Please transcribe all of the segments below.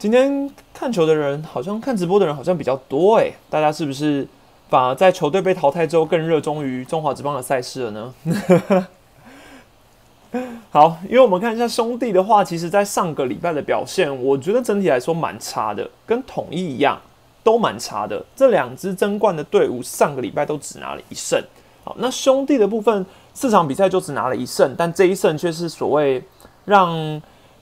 今天看球的人好像看直播的人好像比较多诶，大家是不是反而在球队被淘汰之后更热衷于中华职棒的赛事了呢？好，因为我们看一下兄弟的话，其实在上个礼拜的表现，我觉得整体来说蛮差的，跟统一一样都蛮差的。这两支争冠的队伍上个礼拜都只拿了一胜。好，那兄弟的部分四场比赛就只拿了一胜，但这一胜却是所谓让。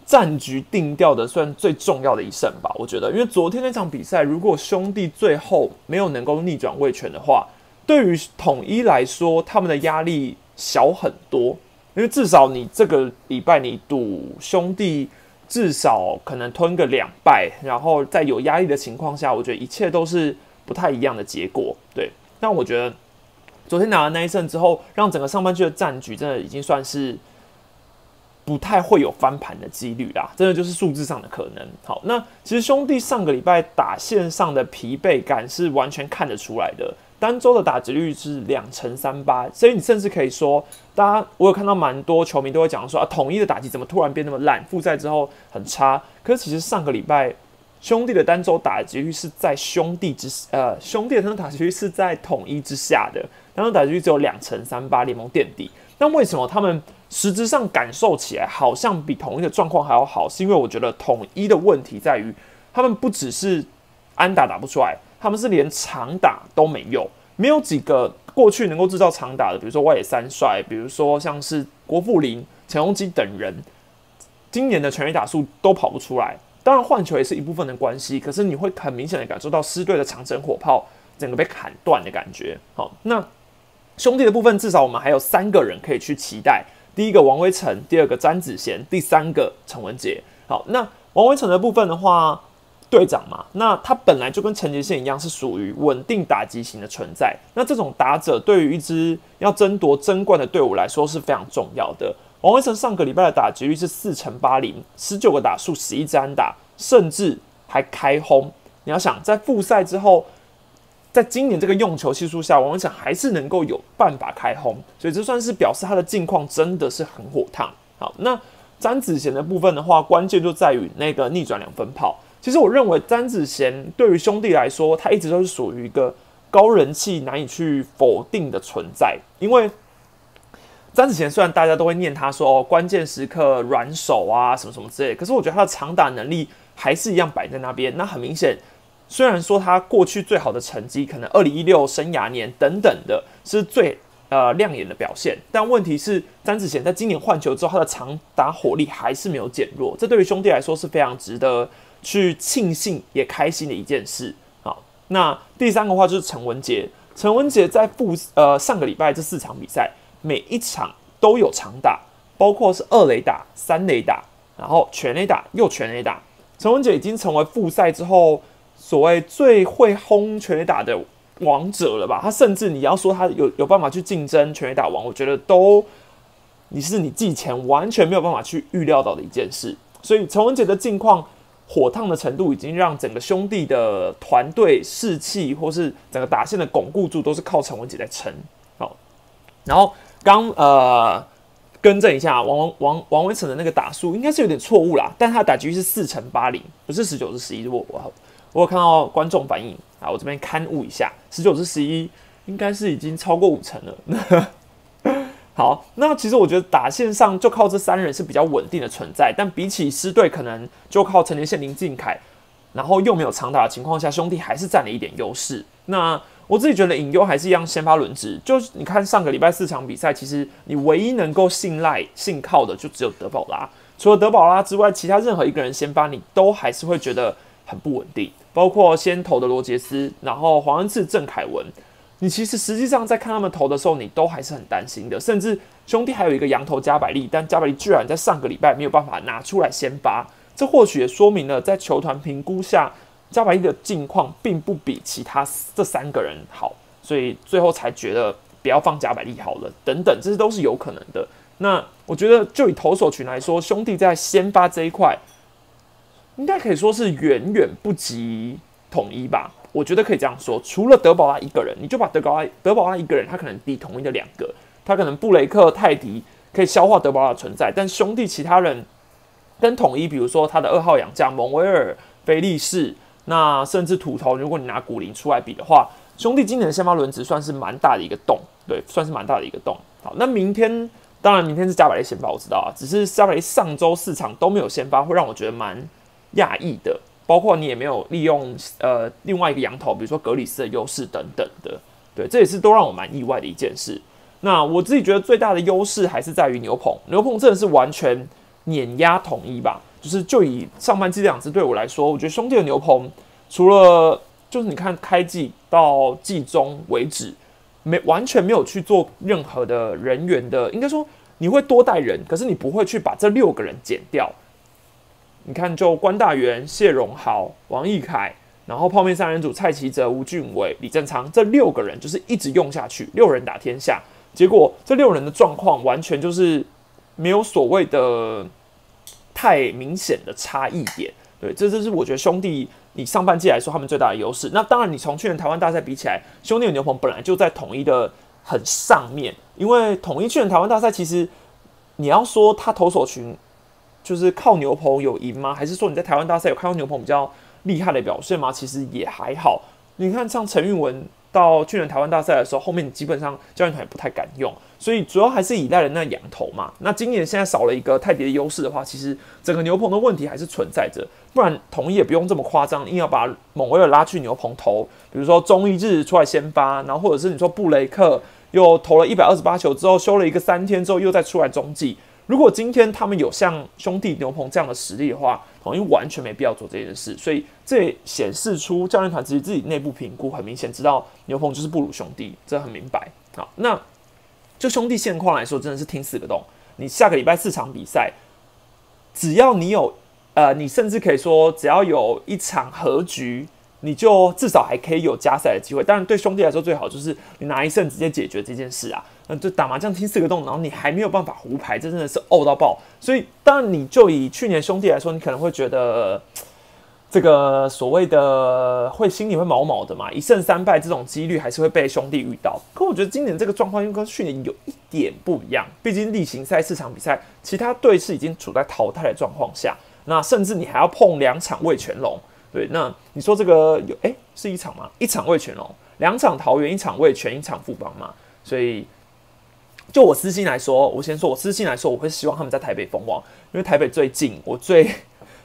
战局定调的算最重要的一胜吧，我觉得，因为昨天那场比赛，如果兄弟最后没有能够逆转位权的话，对于统一来说，他们的压力小很多，因为至少你这个礼拜你赌兄弟至少可能吞个两败，然后在有压力的情况下，我觉得一切都是不太一样的结果。对，但我觉得昨天拿了那一胜之后，让整个上半区的战局真的已经算是。不太会有翻盘的几率啦，真的就是数字上的可能。好，那其实兄弟上个礼拜打线上的疲惫感是完全看得出来的。单周的打击率是两成三八，所以你甚至可以说，大家我有看到蛮多球迷都会讲说啊，统一的打击怎么突然变那么烂？复赛之后很差。可是其实上个礼拜兄弟的单周打击率是在兄弟之呃兄弟的单周打击率是在统一之下的，单周打击率只有两成三八，联盟垫底。那为什么他们？实质上感受起来好像比统一的状况还要好，是因为我觉得统一的问题在于，他们不只是安打打不出来，他们是连长打都没有，没有几个过去能够制造长打的，比如说外野三帅，比如说像是郭富林、陈宏基等人，今年的全垒打数都跑不出来。当然换球也是一部分的关系，可是你会很明显的感受到狮队的长城火炮整个被砍断的感觉。好，那兄弟的部分至少我们还有三个人可以去期待。第一个王威成，第二个詹子贤，第三个陈文杰。好，那王威成的部分的话，队长嘛，那他本来就跟陈杰宪一样，是属于稳定打击型的存在。那这种打者对于一支要争夺争冠的队伍来说是非常重要的。王威成上个礼拜的打击率是四乘八零，十九个打数，十一支安打，甚至还开轰。你要想，在复赛之后。在今年这个用球系数下，王文成还是能够有办法开轰，所以这算是表示他的近况真的是很火烫。好，那詹子贤的部分的话，关键就在于那个逆转两分炮。其实我认为詹子贤对于兄弟来说，他一直都是属于一个高人气难以去否定的存在。因为詹子贤虽然大家都会念他说，关键时刻软手啊什么什么之类，可是我觉得他的长打能力还是一样摆在那边。那很明显。虽然说他过去最好的成绩可能二零一六生涯年等等的是最呃亮眼的表现，但问题是詹子贤在今年换球之后，他的长打火力还是没有减弱，这对于兄弟来说是非常值得去庆幸也开心的一件事。好，那第三个话就是陈文杰，陈文杰在复呃上个礼拜这四场比赛每一场都有长打，包括是二垒打、三垒打，然后全垒打又全垒打，陈文杰已经成为复赛之后。所谓最会轰全垒打的王者了吧？他甚至你要说他有有办法去竞争全垒打王，我觉得都你是你季前完全没有办法去预料到的一件事。所以陈文杰的近况火烫的程度，已经让整个兄弟的团队士气或是整个打线的巩固住，都是靠陈文杰在撑。好，然后刚呃更正一下，王王王王威成的那个打数应该是有点错误啦，但他的打局是四乘八零，不是十九是十一。如果我。我有看到观众反应啊，我这边刊物一下，十九至十一，应该是已经超过五成了。好，那其实我觉得打线上就靠这三人是比较稳定的存在，但比起狮队，可能就靠陈年线林敬凯，然后又没有长打的情况下，兄弟还是占了一点优势。那我自己觉得隐忧还是一样先发轮值，就是你看上个礼拜四场比赛，其实你唯一能够信赖、信靠的就只有德保拉，除了德保拉之外，其他任何一个人先发，你都还是会觉得。很不稳定，包括先投的罗杰斯，然后黄恩赐、郑凯文，你其实实际上在看他们投的时候，你都还是很担心的。甚至兄弟还有一个羊头加百利，但加百利居然在上个礼拜没有办法拿出来先发，这或许也说明了在球团评估下，加百利的境况并不比其他这三个人好，所以最后才觉得不要放加百利好了。等等，这些都是有可能的。那我觉得就以投手群来说，兄弟在先发这一块。应该可以说是远远不及统一吧，我觉得可以这样说。除了德保拉一个人，你就把德保拉德保拉一个人，他可能比统一的两个，他可能布雷克泰迪可以消化德保拉的存在，但兄弟其他人跟统一，比如说他的二号洋将蒙威尔、菲利士，那甚至土头，如果你拿古林出来比的话，兄弟今年的先发轮值算是蛮大的一个洞，对，算是蛮大的一个洞。好，那明天当然明天是加百列先发，我知道啊，只是加百列上周四场都没有先发，会让我觉得蛮讶异的。包括你也没有利用呃另外一个羊头，比如说格里斯的优势等等的，对，这也是都让我蛮意外的一件事。那我自己觉得最大的优势还是在于牛棚，牛棚真的是完全碾压统一吧。就是就以上半季这两支队伍来说，我觉得兄弟的牛棚除了就是你看开季到季中为止，没完全没有去做任何的人员的，应该说你会多带人，可是你不会去把这六个人减掉。你看，就关大元、谢荣豪、王义凯，然后泡面三人组蔡奇哲、吴俊伟、李正昌这六个人，就是一直用下去，六人打天下。结果这六人的状况完全就是没有所谓的太明显的差异点。对，这就是我觉得兄弟你上半季来说他们最大的优势。那当然，你从去年台湾大赛比起来，兄弟牛棚本来就在统一的很上面，因为统一去年台湾大赛其实你要说他投手群。就是靠牛棚有赢吗？还是说你在台湾大赛有看到牛棚比较厉害的表现吗？其实也还好。你看，像陈韵文到去年台湾大赛的时候，后面基本上教练团也不太敢用，所以主要还是依赖了那羊头嘛。那今年现在少了一个泰迪的优势的话，其实整个牛棚的问题还是存在着。不然，统一也不用这么夸张，硬要把蒙威尔拉去牛棚投。比如说中一日出来先发，然后或者是你说布雷克又投了一百二十八球之后休了一个三天之后又再出来中继。如果今天他们有像兄弟牛棚这样的实力的话，统一完全没必要做这件事。所以这显示出教练团自己自己内部评估很明显，知道牛棚就是不如兄弟，这很明白。好，那就兄弟现况来说，真的是听四个洞。你下个礼拜四场比赛，只要你有呃，你甚至可以说，只要有一场和局。你就至少还可以有加赛的机会，当然对兄弟来说最好就是你拿一胜直接解决这件事啊。那就打麻将听四个洞，然后你还没有办法胡牌，这真的是呕到爆。所以当然你就以去年兄弟来说，你可能会觉得这个所谓的会心里会毛毛的嘛，一胜三败这种几率还是会被兄弟遇到。可我觉得今年这个状况又跟去年有一点不一样，毕竟例行赛四场比赛，其他队是已经处在淘汰的状况下，那甚至你还要碰两场魏全龙。对，那你说这个有哎，是一场吗？一场未全哦，两场桃园，一场未全，一场富邦嘛。所以，就我私心来说，我先说我私心来说，我会希望他们在台北封王，因为台北最近，我最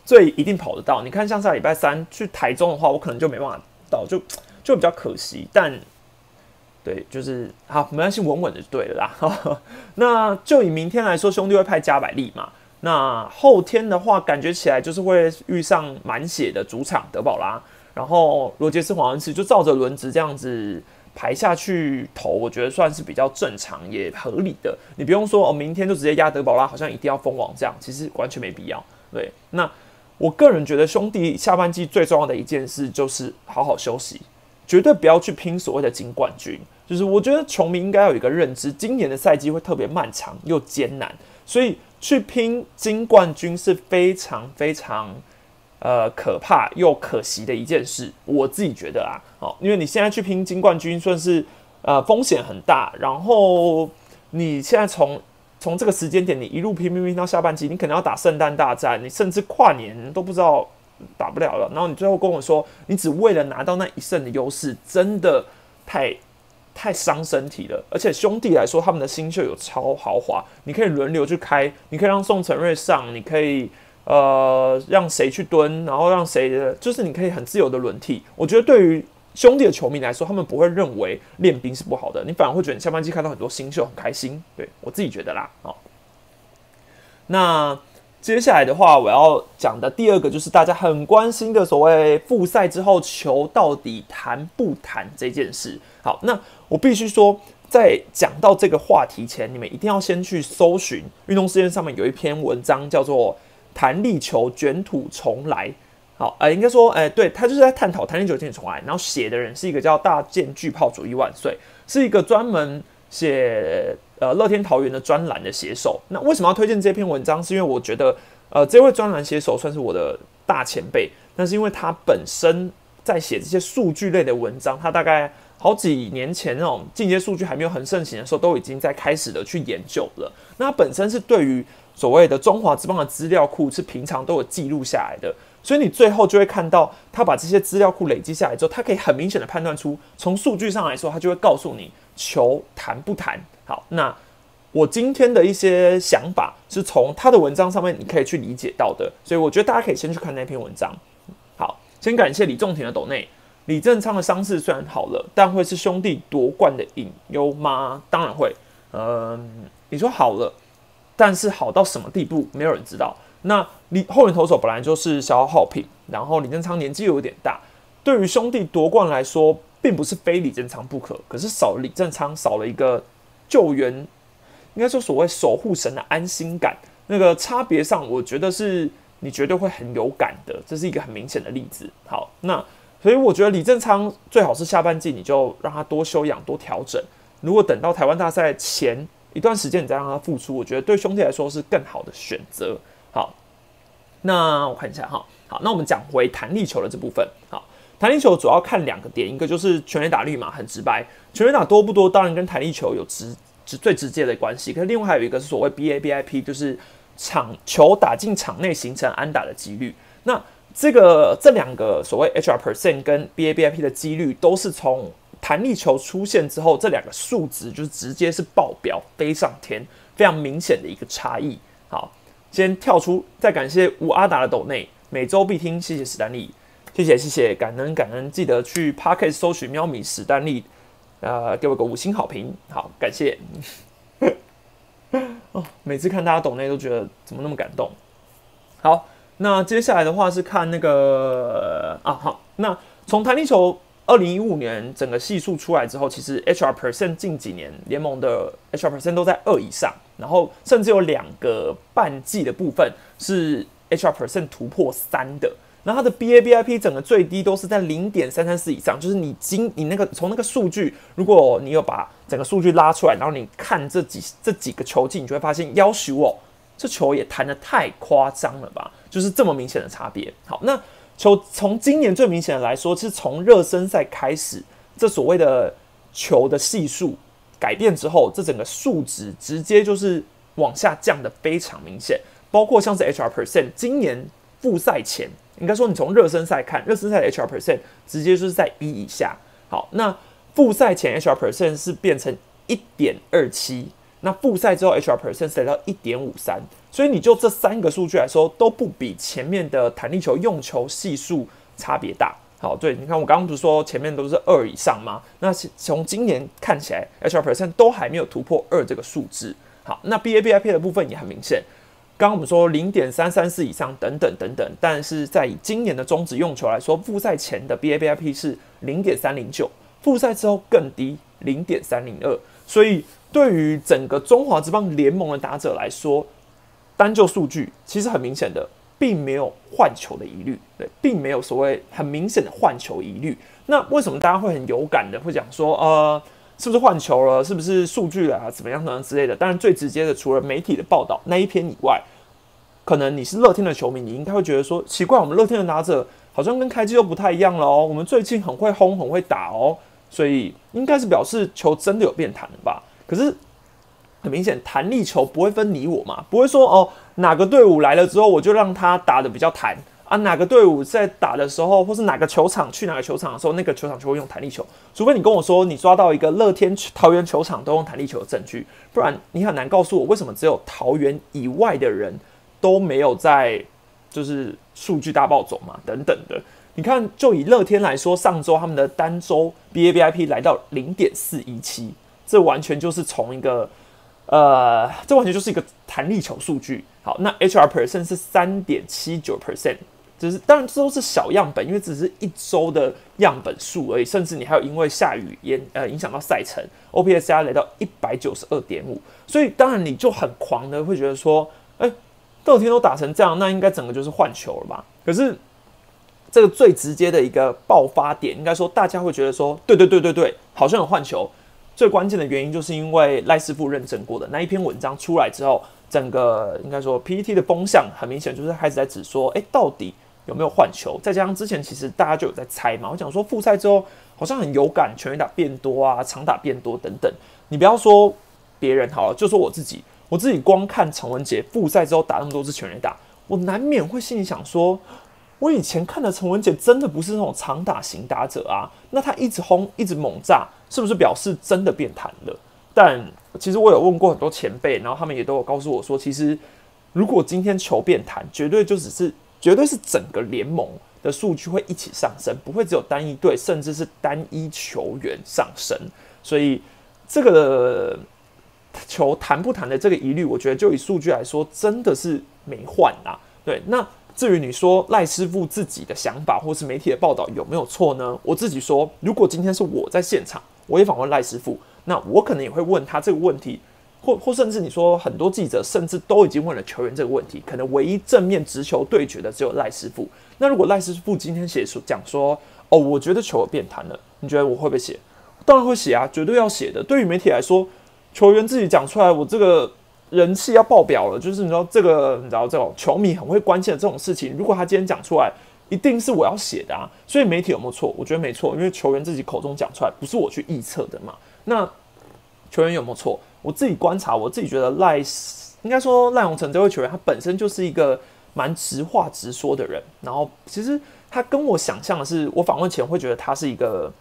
最一定跑得到。你看，像下礼拜三去台中的话，我可能就没办法到，就就比较可惜。但对，就是好，没关系，稳稳的就对了啦。那就以明天来说，兄弟会派加百利嘛？那后天的话，感觉起来就是会遇上满血的主场德保拉，然后罗杰斯黄恩赐就照着轮值这样子排下去投，我觉得算是比较正常也合理的。你不用说哦，明天就直接压德保拉，好像一定要封王这样，其实完全没必要。对，那我个人觉得兄弟下半季最重要的一件事就是好好休息，绝对不要去拼所谓的金冠军。就是我觉得球迷应该有一个认知，今年的赛季会特别漫长又艰难，所以。去拼金冠军是非常非常呃可怕又可惜的一件事，我自己觉得啊，哦，因为你现在去拼金冠军算是呃风险很大，然后你现在从从这个时间点你一路拼拼拼到下半季，你可能要打圣诞大战，你甚至跨年都不知道打不了了，然后你最后跟我说你只为了拿到那一胜的优势，真的太。太伤身体了，而且兄弟来说，他们的新秀有超豪华，你可以轮流去开，你可以让宋承瑞上，你可以呃让谁去蹲，然后让谁，就是你可以很自由的轮替。我觉得对于兄弟的球迷来说，他们不会认为练兵是不好的，你反而会觉得你下半季看到很多新秀很开心。对我自己觉得啦，哦，那。接下来的话，我要讲的第二个就是大家很关心的所谓复赛之后球到底弹不弹这件事。好，那我必须说，在讲到这个话题前，你们一定要先去搜寻运动事件上面有一篇文章，叫做《弹力球卷土重来》。好，呃，应该说，哎，对他就是在探讨弹力球卷土重来，然后写的人是一个叫大剑巨炮主义万岁，是一个专门写。呃，乐天桃园的专栏的写手，那为什么要推荐这篇文章？是因为我觉得，呃，这位专栏写手算是我的大前辈，但是因为他本身在写这些数据类的文章，他大概好几年前那种进阶数据还没有很盛行的时候，都已经在开始的去研究了。那本身是对于所谓的中华之邦的资料库是平常都有记录下来的，所以你最后就会看到他把这些资料库累积下来之后，他可以很明显的判断出，从数据上来说，他就会告诉你球弹不弹。好，那我今天的一些想法是从他的文章上面你可以去理解到的，所以我觉得大家可以先去看那篇文章。好，先感谢李仲廷的斗内。李正昌的伤势虽然好了，但会是兄弟夺冠的隐忧吗？当然会。嗯，你说好了，但是好到什么地步，没有人知道。那李后援投手本来就是消耗品，然后李正昌年纪又有点大，对于兄弟夺冠来说，并不是非李正昌不可。可是少了李正昌，少了一个救援，应该说所谓守护神的安心感，那个差别上，我觉得是你绝对会很有感的，这是一个很明显的例子。好，那所以我觉得李正昌最好是下半季你就让他多休养、多调整。如果等到台湾大赛前一段时间你再让他复出，我觉得对兄弟来说是更好的选择。好，那我看一下哈。好，那我们讲回弹力球的这部分。好，弹力球主要看两个点，一个就是全垒打率嘛，很直白，全垒打多不多，当然跟弹力球有直直最直接的关系。可是另外还有一个是所谓 BABIP，就是场球打进场内形成安打的几率。那这个这两个所谓 HR percent 跟 BABIP 的几率，都是从弹力球出现之后，这两个数值就是直接是爆表飞上天，非常明显的一个差异。好。先跳出，再感谢吴阿达的抖内，每周必听，谢谢史丹利，谢谢谢谢，感恩感恩，记得去 p a r k e t 搜寻喵米史丹利，呃，给我个五星好评，好，感谢。哦，每次看大家抖内都觉得怎么那么感动。好，那接下来的话是看那个啊，好，那从弹力球。二零一五年整个系数出来之后，其实 HR percent 近几年联盟的 HR percent 都在二以上，然后甚至有两个半季的部分是 HR percent 突破三的。那它的 BABIP 整个最低都是在零点三三四以上，就是你今你那个从那个数据，如果你有把整个数据拉出来，然后你看这几这几个球技，你就会发现，要求哦，这球也弹得太夸张了吧？就是这么明显的差别。好，那。球从今年最明显的来说，是从热身赛开始，这所谓的球的系数改变之后，这整个数值直接就是往下降的非常明显。包括像是 HR percent，今年复赛前，应该说你从热身赛看，热身赛的 HR percent 直接就是在一以下。好，那复赛前 HR percent 是变成一点二七，那复赛之后 HR percent 来到一点五三。所以你就这三个数据来说，都不比前面的弹力球用球系数差别大。好，对，你看我刚刚不是说前面都是二以上吗？那从今年看起来，HR percent 都还没有突破二这个数字。好，那 BABIP 的部分也很明显。刚刚我们说零点三三四以上等等等等，但是在以今年的中止用球来说，复赛前的 BABIP 是零点三零九，复赛之后更低，零点三零二。所以对于整个中华之邦联盟的打者来说，单就数据，其实很明显的，并没有换球的疑虑，对，并没有所谓很明显的换球疑虑。那为什么大家会很有感的，会讲说，呃，是不是换球了？是不是数据了啊？怎么样怎样之类的？当然，最直接的，除了媒体的报道那一篇以外，可能你是乐天的球迷，你应该会觉得说，奇怪，我们乐天的打者好像跟开机又不太一样了哦。我们最近很会轰，很会打哦，所以应该是表示球真的有变弹了吧？可是。很明显，弹力球不会分你我嘛，不会说哦，哪个队伍来了之后，我就让他打的比较弹啊，哪个队伍在打的时候，或是哪个球场去哪个球场的时候，那个球场就会用弹力球。除非你跟我说你抓到一个乐天桃园球场都用弹力球的证据，不然你很难告诉我为什么只有桃园以外的人都没有在就是数据大暴走嘛等等的。你看，就以乐天来说，上周他们的单周 BABIP 来到零点四一七，这完全就是从一个。呃，这完全就是一个弹力球数据。好，那 HR percent 是三点七九 percent，只是当然这都是小样本，因为只是一周的样本数而已。甚至你还有因为下雨也呃影响到赛程，OPS 加来到一百九十二点五，所以当然你就很狂的会觉得说，哎，乐天都打成这样，那应该整个就是换球了吧？可是这个最直接的一个爆发点，应该说大家会觉得说，对对对对对，好像有换球。最关键的原因就是因为赖师傅认证过的那一篇文章出来之后，整个应该说 PPT 的风向很明显就是开始在指说，哎，到底有没有换球？再加上之前其实大家就有在猜嘛，我讲说复赛之后好像很有感，全垒打变多啊，长打变多等等。你不要说别人好了，就说我自己，我自己光看陈文杰复赛之后打那么多次全垒打，我难免会心里想说，我以前看的陈文杰真的不是那种长打型打者啊，那他一直轰，一直猛炸，是不是表示真的变弹了？但其实我有问过很多前辈，然后他们也都有告诉我说，其实如果今天球变弹，绝对就只是绝对是整个联盟的数据会一起上升，不会只有单一队，甚至是单一球员上升。所以这个球弹不弹的这个疑虑，我觉得就以数据来说，真的是没换啊。对，那至于你说赖师傅自己的想法，或是媒体的报道有没有错呢？我自己说，如果今天是我在现场，我也访问赖师傅。那我可能也会问他这个问题，或或甚至你说很多记者甚至都已经问了球员这个问题，可能唯一正面直球对决的只有赖师傅。那如果赖师傅今天写出讲说，哦，我觉得球有变弹了，你觉得我会不会写？当然会写啊，绝对要写的。对于媒体来说，球员自己讲出来，我这个人气要爆表了，就是你知道这个，你知道这种球迷很会关心的这种事情，如果他今天讲出来，一定是我要写的啊。所以媒体有没有错？我觉得没错，因为球员自己口中讲出来，不是我去臆测的嘛。那球员有没有错？我自己观察，我自己觉得赖，应该说赖永成这位球员，他本身就是一个蛮直话直说的人。然后其实他跟我想象的是，我访问前会觉得他是一个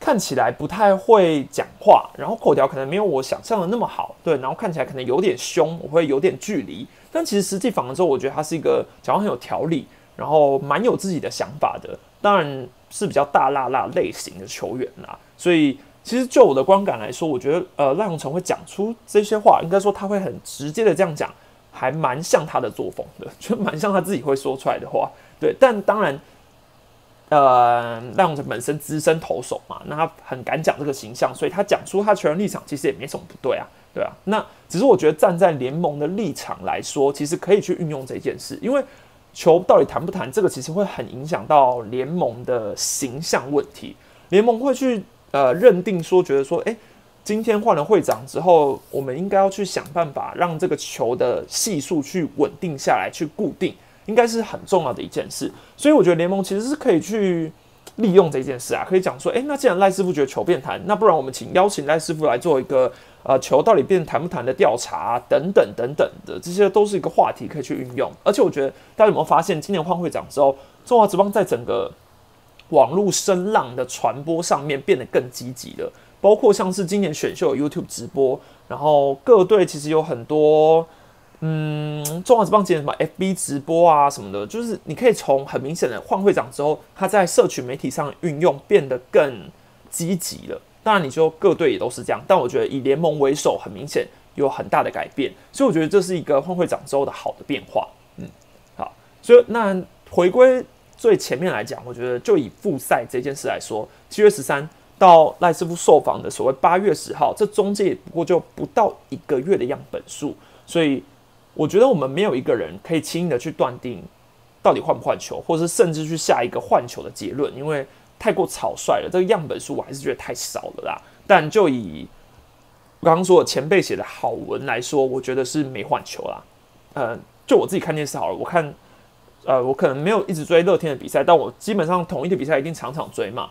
看起来不太会讲话，然后口条可能没有我想象的那么好，对，然后看起来可能有点凶，我会有点距离。但其实实际访问之后，我觉得他是一个讲话很有条理，然后蛮有自己的想法的，当然是比较大辣辣类型的球员啦，所以。其实就我的观感来说，我觉得呃赖永成会讲出这些话，应该说他会很直接的这样讲，还蛮像他的作风的，就蛮像他自己会说出来的话。对，但当然，呃赖永成本身资深投手嘛，那他很敢讲这个形象，所以他讲出他球员立场，其实也没什么不对啊，对啊。那只是我觉得站在联盟的立场来说，其实可以去运用这件事，因为球到底谈不谈，这个其实会很影响到联盟的形象问题，联盟会去。呃，认定说，觉得说，哎，今天换了会长之后，我们应该要去想办法让这个球的系数去稳定下来，去固定，应该是很重要的一件事。所以我觉得联盟其实是可以去利用这件事啊，可以讲说，哎，那既然赖师傅觉得球变弹，那不然我们请邀请赖师傅来做一个呃球到底变弹不弹的调查等等等等的，这些都是一个话题可以去运用。而且我觉得大家有没有发现，今年换会长之后，中华职棒在整个网络声浪的传播上面变得更积极了，包括像是今年选秀 YouTube 直播，然后各队其实有很多，嗯，中华职棒今年什么 FB 直播啊什么的，就是你可以从很明显的换会长之后，他在社群媒体上运用变得更积极了。当然，你说各队也都是这样，但我觉得以联盟为首，很明显有很大的改变，所以我觉得这是一个换会长之后的好的变化。嗯，好，所以那回归。最前面来讲，我觉得就以复赛这件事来说，七月十三到赖师傅受访的所谓八月十号，这中间也不过就不到一个月的样本数，所以我觉得我们没有一个人可以轻易的去断定到底换不换球，或者是甚至去下一个换球的结论，因为太过草率了。这个样本数我还是觉得太少了啦。但就以我刚刚说的前辈写的好文来说，我觉得是没换球啦。呃，就我自己看电视好了，我看。呃，我可能没有一直追乐天的比赛，但我基本上统一的比赛一定场场追嘛。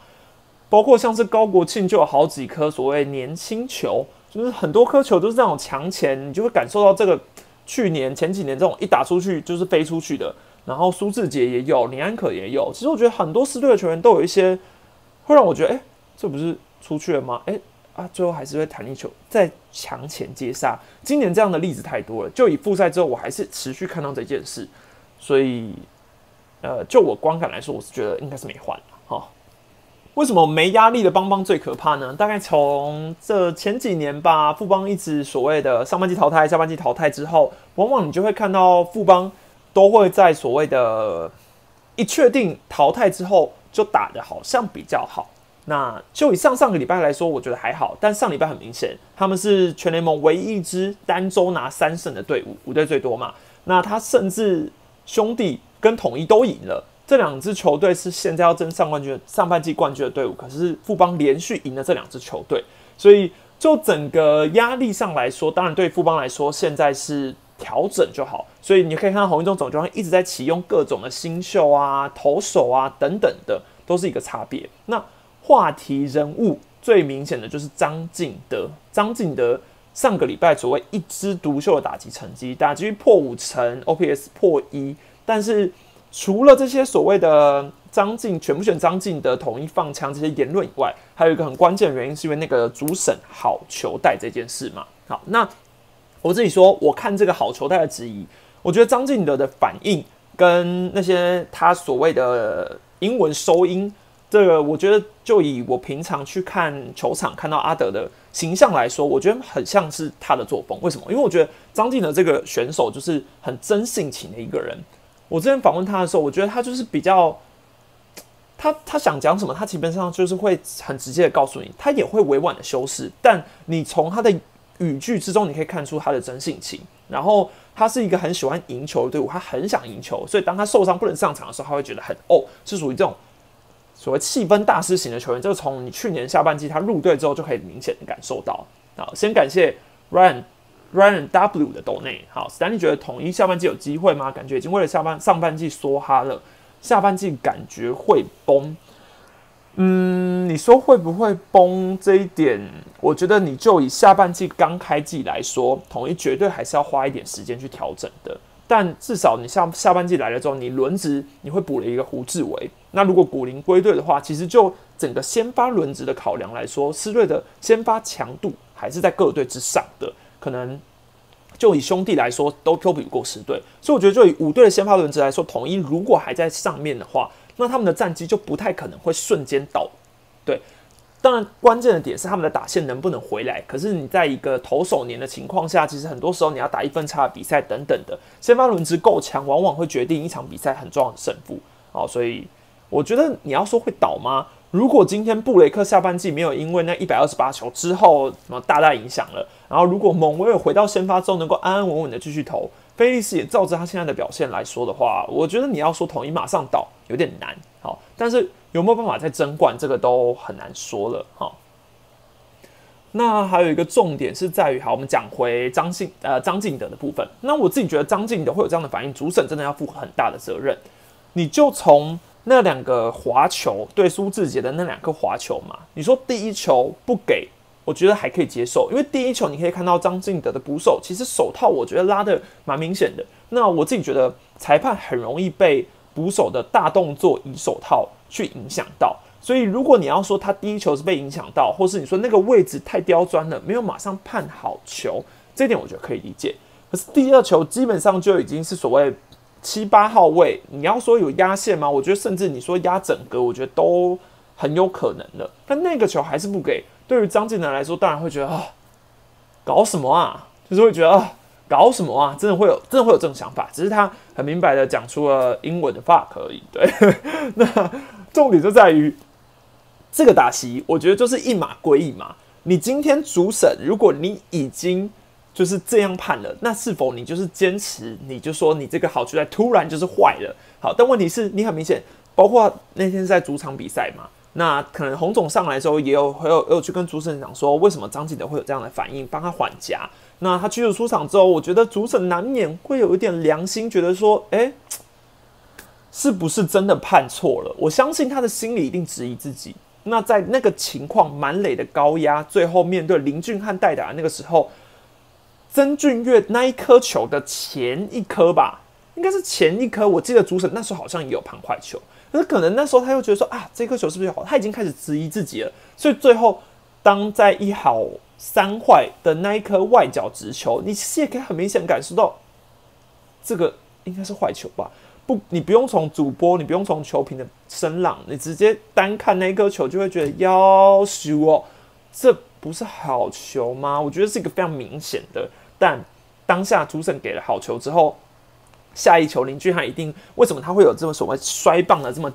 包括像是高国庆就有好几颗所谓年轻球，就是很多颗球都是那种强前，你就会感受到这个去年前几年这种一打出去就是飞出去的。然后苏志杰也有，林安可也有。其实我觉得很多四队的球员都有一些会让我觉得，哎，这不是出去了吗？哎啊，最后还是会弹力球在墙前接杀。今年这样的例子太多了。就以复赛之后，我还是持续看到这件事。所以，呃，就我观感来说，我是觉得应该是没换。为什么没压力的邦邦最可怕呢？大概从这前几年吧，富邦一直所谓的上半季淘汰、下半季淘汰之后，往往你就会看到富邦都会在所谓的一确定淘汰之后，就打的好像比较好。那就以上上个礼拜来说，我觉得还好。但上礼拜很明显，他们是全联盟唯一一支单周拿三胜的队伍，五队最多嘛。那他甚至。兄弟跟统一都赢了，这两支球队是现在要争上冠军、上半季冠军的队伍。可是富邦连续赢了这两支球队，所以就整个压力上来说，当然对富邦来说现在是调整就好。所以你可以看到洪一中总教练一直在启用各种的新秀啊、投手啊等等的，都是一个差别。那话题人物最明显的就是张敬德，张敬德。上个礼拜所谓一枝独秀的打击成绩，打击破五成，OPS 破一，但是除了这些所谓的张晋选不选张晋的统一放枪这些言论以外，还有一个很关键的原因，是因为那个主审好球带这件事嘛。好，那我自己说，我看这个好球带的质疑，我觉得张晋德的反应跟那些他所谓的英文收音，这个我觉得就以我平常去看球场看到阿德的形象来说，我觉得很像是他的作风。为什么？因为我觉得张晋德这个选手就是很真性情的一个人。我之前访问他的时候，我觉得他就是比较，他他想讲什么，他基本上就是会很直接的告诉你，他也会委婉的修饰，但你从他的语句之中，你可以看出他的真性情。然后他是一个很喜欢赢球的队伍，他很想赢球，所以当他受伤不能上场的时候，他会觉得很哦，是属于这种所谓气氛大师型的球员。这个从你去年下半季他入队之后就可以明显的感受到。好，先感谢 Ryan。Ryan W 的斗内，好，Stanley 觉得统一下半季有机会吗？感觉已经为了下半上半季梭哈了，下半季感觉会崩。嗯，你说会不会崩这一点，我觉得你就以下半季刚开季来说，统一绝对还是要花一点时间去调整的。但至少你下下半季来了之后，你轮值你会补了一个胡志伟。那如果古林归队的话，其实就整个先发轮值的考量来说，狮队的先发强度还是在各队之上的。可能就以兄弟来说，都都比不过十队，所以我觉得就以五队的先发轮值来说，统一如果还在上面的话，那他们的战绩就不太可能会瞬间倒。对，当然关键的点是他们的打线能不能回来。可是你在一个投手年的情况下，其实很多时候你要打一分差的比赛等等的，先发轮值够强，往往会决定一场比赛很重要的胜负。哦，所以我觉得你要说会倒吗？如果今天布雷克下半季没有因为那一百二十八球之后什么大大影响了，然后如果蒙威尔回到先发之后能够安安稳稳的继续投，菲利斯也照着他现在的表现来说的话，我觉得你要说统一马上倒有点难，好，但是有没有办法再争冠，这个都很难说了，哈。那还有一个重点是在于，好，我们讲回张信呃张敬德的部分，那我自己觉得张敬德会有这样的反应，主审真的要负很大的责任，你就从。那两个滑球对苏志杰的那两个滑球嘛，你说第一球不给，我觉得还可以接受，因为第一球你可以看到张敬德的捕手其实手套我觉得拉的蛮明显的。那我自己觉得裁判很容易被捕手的大动作以手套去影响到，所以如果你要说他第一球是被影响到，或是你说那个位置太刁钻了，没有马上判好球，这点我觉得可以理解。可是第二球基本上就已经是所谓。七八号位，你要说有压线吗？我觉得甚至你说压整个，我觉得都很有可能的。但那个球还是不给，对于张晋南来说，当然会觉得啊，搞什么啊？就是会觉得啊，搞什么啊？真的会有，真的会有这种想法。只是他很明白的讲出了英文的 fuck 而已。对，那重点就在于这个打席，我觉得就是一码归一码。你今天主审，如果你已经。就是这样判了，那是否你就是坚持？你就说你这个好球在突然就是坏了。好，但问题是你很明显，包括那天在主场比赛嘛，那可能洪总上来的时候也有也有有去跟主审讲说，为什么张继德会有这样的反应，帮他缓夹。那他驱逐出场之后，我觉得主审难免会有一点良心，觉得说，哎，是不是真的判错了？我相信他的心里一定质疑自己。那在那个情况满垒的高压，最后面对林俊汉代打那个时候。曾俊岳那一颗球的前一颗吧，应该是前一颗。我记得主审那时候好像也有判坏球，可是可能那时候他又觉得说啊，这颗球是不是好？他已经开始质疑自己了。所以最后，当在一好三坏的那一颗外角直球，你其实也可以很明显感受到，这个应该是坏球吧？不，你不用从主播，你不用从球评的声浪，你直接单看那颗球就会觉得要羞哦，这不是好球吗？我觉得是一个非常明显的。但当下主审给了好球之后，下一球林俊汉一定为什么他会有这么所谓摔棒的这么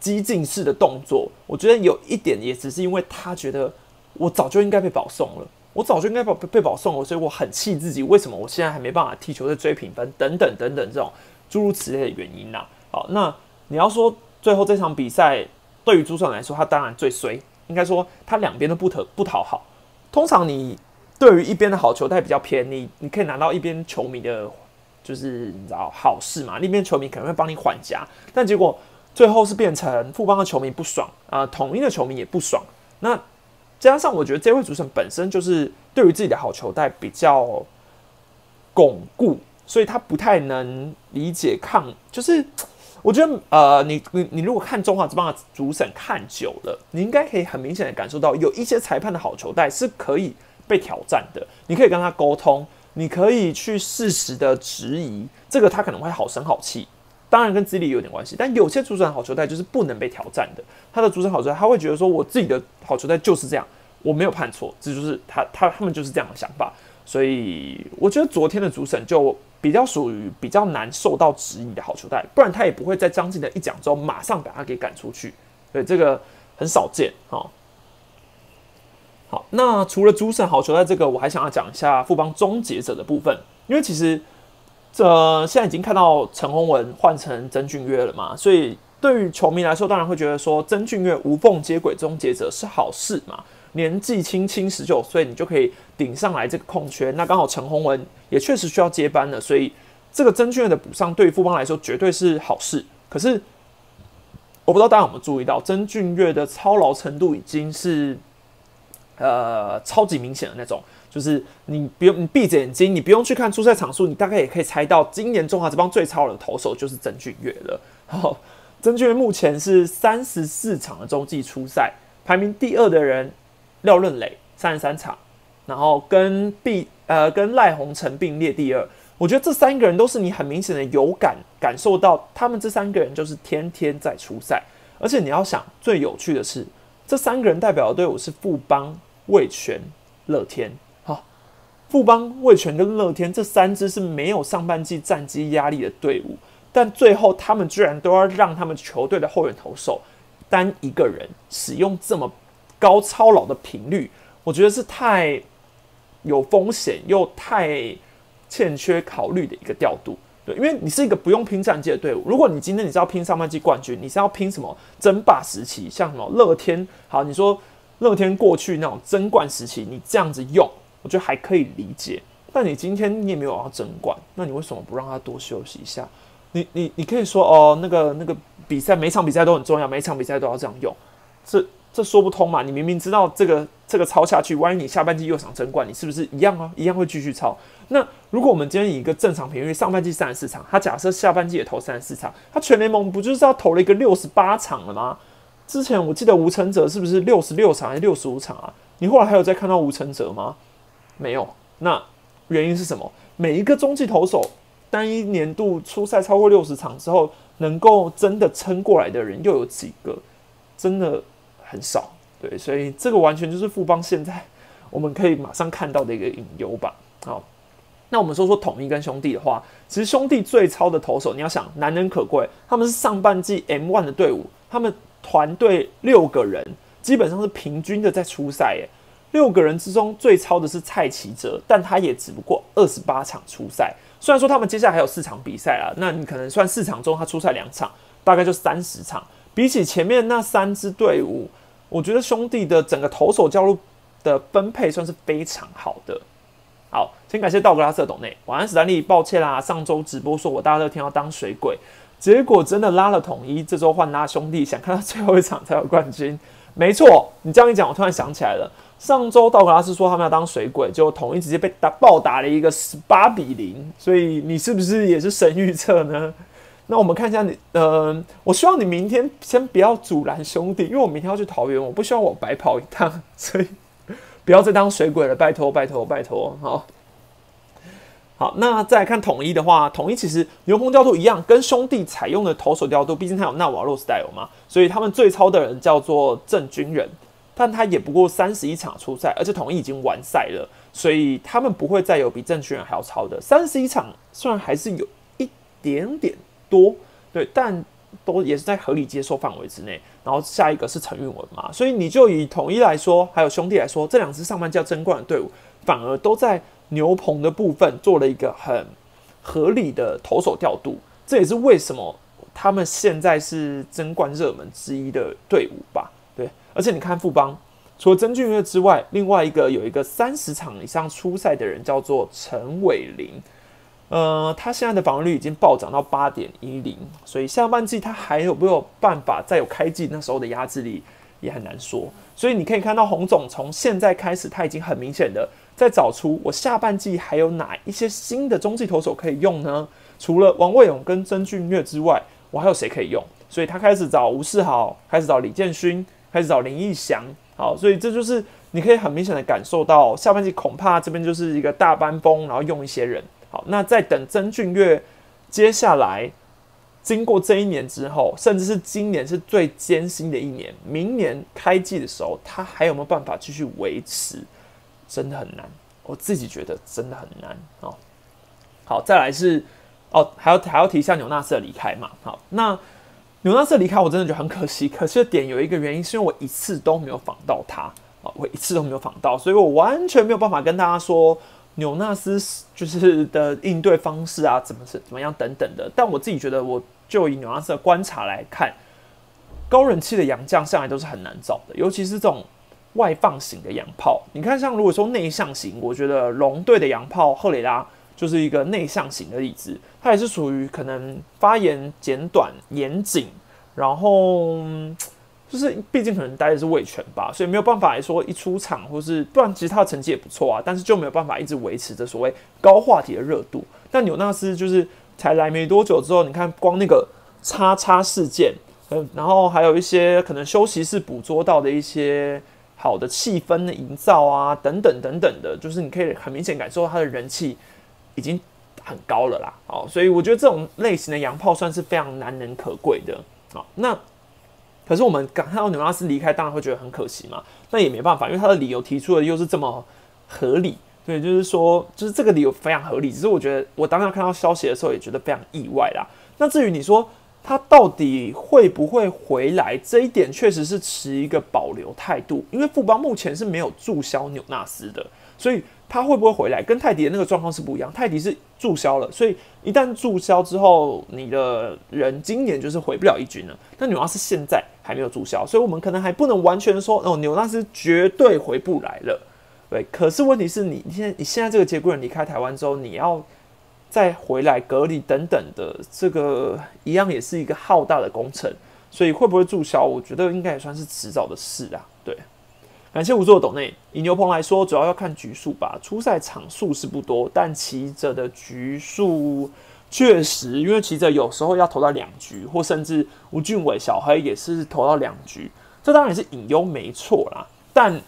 激进式的动作？我觉得有一点也只是因为他觉得我早就应该被保送了，我早就应该被被保送了，所以我很气自己，为什么我现在还没办法踢球在追评分等等等等这种诸如此类的原因呐？好，那你要说最后这场比赛对于主审来说，他当然最衰，应该说他两边都不讨不讨好。通常你。对于一边的好球带比较偏，你你可以拿到一边球迷的，就是你知道好事嘛？那边球迷可能会帮你缓夹，但结果最后是变成富邦的球迷不爽啊，统一的球迷也不爽。那加上我觉得这位主审本身就是对于自己的好球带比较巩固，所以他不太能理解抗，就是我觉得呃，你你你如果看中华之邦的主审看久了，你应该可以很明显的感受到，有一些裁判的好球带是可以被挑战的。你可以跟他沟通，你可以去适时的质疑，这个他可能会好声好气。当然跟资历有点关系，但有些主审好球带就是不能被挑战的。他的主审好球带，他会觉得说，我自己的好球带就是这样，我没有判错，这就是他他他们就是这样的想法。所以我觉得昨天的主审就。比较属于比较难受到质疑的好球带，不然他也不会在张晋的一讲之后马上把他给赶出去。对，这个很少见哈。好，那除了主审好球带这个，我还想要讲一下富邦终结者的部分，因为其实这现在已经看到陈宏文换成曾俊岳了嘛，所以对于球迷来说，当然会觉得说曾俊岳无缝接轨终结者是好事嘛。年纪轻轻十九岁，你就可以顶上来这个空缺。那刚好陈宏文也确实需要接班了，所以这个曾俊岳的补上对富邦来说绝对是好事。可是我不知道大家有没有注意到，曾俊岳的操劳程度已经是呃超级明显的那种，就是你不用你闭着眼睛，你不用去看出赛场数，你大概也可以猜到今年中华这帮最操劳的投手就是曾俊岳了。好，曾俊岳目前是三十四场的中继出赛，排名第二的人。廖润磊三十三场，然后跟毕呃跟赖鸿成并列第二。我觉得这三个人都是你很明显的有感感受到，他们这三个人就是天天在出赛。而且你要想，最有趣的是，这三个人代表的队伍是富邦、味全、乐天。好，富邦、味全跟乐天这三支是没有上半季战绩压力的队伍，但最后他们居然都要让他们球队的后援投手单一个人使用这么。高操劳的频率，我觉得是太有风险又太欠缺考虑的一个调度。对，因为你是一个不用拼战绩的队伍。如果你今天你是要拼上半季冠军，你是要拼什么争霸时期，像什么乐天，好，你说乐天过去那种争冠时期，你这样子用，我觉得还可以理解。但你今天你也没有要争冠，那你为什么不让他多休息一下？你你你可以说哦，那个那个比赛每场比赛都很重要，每场比赛都要这样用，这。这说不通嘛？你明明知道这个这个抄下去，万一你下半季又想争冠，你是不是一样啊？一样会继续抄。那如果我们今天以一个正常频率，上半季三十四场，他假设下半季也投三十四场，他全联盟不就是要投了一个六十八场了吗？之前我记得吴成哲是不是六十六场还是六十五场啊？你后来还有再看到吴成哲吗？没有。那原因是什么？每一个中继投手单一年度出赛超过六十场之后，能够真的撑过来的人又有几个？真的。很少，对，所以这个完全就是富邦现在我们可以马上看到的一个隐忧吧。好，那我们说说统一跟兄弟的话，其实兄弟最超的投手，你要想难能可贵，他们是上半季 M one 的队伍，他们团队六个人基本上是平均的在出赛，耶，六个人之中最超的是蔡奇哲，但他也只不过二十八场出赛。虽然说他们接下来还有四场比赛啊，那你可能算四场中他出赛两场，大概就三十场，比起前面那三支队伍。我觉得兄弟的整个投手交入的分配算是非常好的。好，先感谢道格拉斯的董内，晚安史丹利，抱歉啦，上周直播说我大热天要当水鬼，结果真的拉了统一，这周换拉兄弟，想看到最后一场才有冠军。没错，你这样一讲，我突然想起来了，上周道格拉斯说他们要当水鬼，就统一直接被打暴打了一个十八比零，所以你是不是也是神预测呢？那我们看一下你，呃，我希望你明天先不要阻拦兄弟，因为我明天要去桃园，我不希望我白跑一趟，所以不要再当水鬼了，拜托拜托拜托，好。好，那再来看统一的话，统一其实牛棚调度一样，跟兄弟采用的投手调度，毕竟他有纳瓦洛 style 嘛，所以他们最超的人叫做郑军人，但他也不过三十一场出赛，而且统一已经完赛了，所以他们不会再有比郑军人还要超的三十一场，虽然还是有一点点。多对，但都也是在合理接受范围之内。然后下一个是陈运文嘛，所以你就以统一来说，还有兄弟来说，这两支上半季争冠的队伍，反而都在牛棚的部分做了一个很合理的投手调度。这也是为什么他们现在是争冠热门之一的队伍吧？对，而且你看富邦，除了曾俊岳之外，另外一个有一个三十场以上出赛的人叫做陈伟林。呃，他现在的防御率已经暴涨到八点一零，所以下半季他还有没有办法再有开季那时候的压制力也很难说。所以你可以看到洪总从现在开始，他已经很明显的在找出我下半季还有哪一些新的中继投手可以用呢？除了王卫勇跟曾俊岳之外，我还有谁可以用？所以他开始找吴世豪，开始找李建勋，开始找林义祥。好，所以这就是你可以很明显的感受到，下半季恐怕这边就是一个大班风，然后用一些人。好，那在等曾俊岳接下来。经过这一年之后，甚至是今年是最艰辛的一年，明年开季的时候，他还有没有办法继续维持？真的很难，我自己觉得真的很难哦。好，再来是哦，还要还要提一下纽纳斯的离开嘛。好，那纽纳斯离开，我真的觉得很可惜。可惜的点有一个原因，是因为我一次都没有访到他啊，我一次都没有访到，所以我完全没有办法跟大家说。纽纳斯就是的应对方式啊，怎么是怎么样等等的。但我自己觉得，我就以纽纳斯的观察来看，高人气的洋将向来都是很难找的，尤其是这种外放型的洋炮。你看，像如果说内向型，我觉得龙队的洋炮赫雷拉就是一个内向型的例子，他也是属于可能发言简短、严谨，然后。就是，毕竟可能待的是卫权吧，所以没有办法来说一出场，或是不然，其实他的成绩也不错啊，但是就没有办法一直维持着所谓高话题的热度。但纽纳斯就是才来没多久之后，你看光那个叉叉事件，嗯，然后还有一些可能休息室捕捉到的一些好的气氛的营造啊，等等等等的，就是你可以很明显感受到他的人气已经很高了啦。哦，所以我觉得这种类型的洋炮算是非常难能可贵的啊。那可是我们刚看到纽纳斯离开，当然会觉得很可惜嘛。那也没办法，因为他的理由提出的又是这么合理。对，就是说，就是这个理由非常合理。只是我觉得，我当时看到消息的时候，也觉得非常意外啦。那至于你说他到底会不会回来，这一点确实是持一个保留态度。因为富邦目前是没有注销纽纳斯的，所以。他会不会回来？跟泰迪的那个状况是不一样。泰迪是注销了，所以一旦注销之后，你的人今年就是回不了一军了。那纽纳斯现在还没有注销，所以我们可能还不能完全说哦，纽纳斯绝对回不来了。对，可是问题是你现在你现在这个结果人离开台湾之后，你要再回来隔离等等的，这个一样也是一个浩大的工程。所以会不会注销？我觉得应该也算是迟早的事啊。对。感谢五座的斗内，以牛棚来说，主要要看局数吧。初赛场数是不多，但骑着的局数确实，因为骑着有时候要投到两局，或甚至吴俊伟、小黑也是投到两局，这当然是隐忧没错啦。但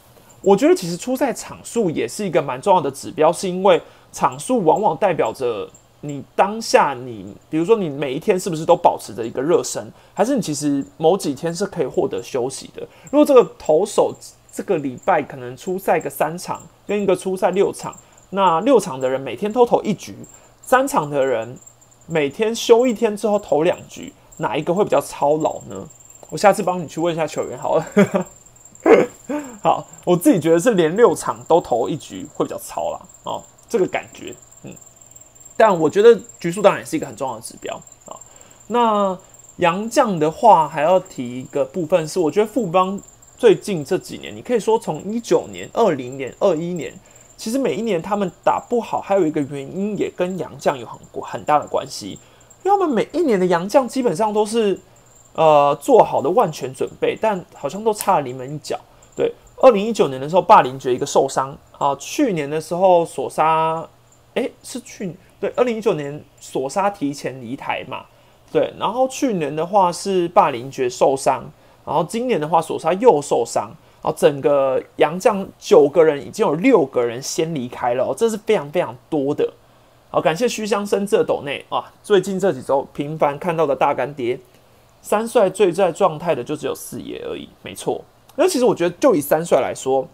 我觉得其实初赛场数也是一个蛮重要的指标，是因为场数往往代表着你当下你，比如说你每一天是不是都保持着一个热身，还是你其实某几天是可以获得休息的。如果这个投手，这个礼拜可能出赛个三场，跟一个出赛六场。那六场的人每天都投一局，三场的人每天休一天之后投两局，哪一个会比较操劳呢？我下次帮你去问一下球员好了。好，我自己觉得是连六场都投一局会比较操啦。哦，这个感觉，嗯。但我觉得局数当然也是一个很重要的指标啊。那杨将的话，还要提一个部分是，我觉得富邦。最近这几年，你可以说从一九年、二零年、二一年，其实每一年他们打不好，还有一个原因也跟杨将有很很大的关系，因为他们每一年的杨将基本上都是呃做好的万全准备，但好像都差了临门一脚。对，二零一九年的时候，霸凌爵一个受伤啊，去年的时候索沙，哎，是去对，二零一九年索沙提前离台嘛，对，然后去年的话是霸凌爵受伤。然后今年的话，索沙又受伤，然后整个洋将九个人已经有六个人先离开了，这是非常非常多的。好，感谢虚香生这斗内啊，最近这几周频繁看到的大干爹，三帅最在状态的就只有四爷而已，没错。那其实我觉得，就以三帅来说，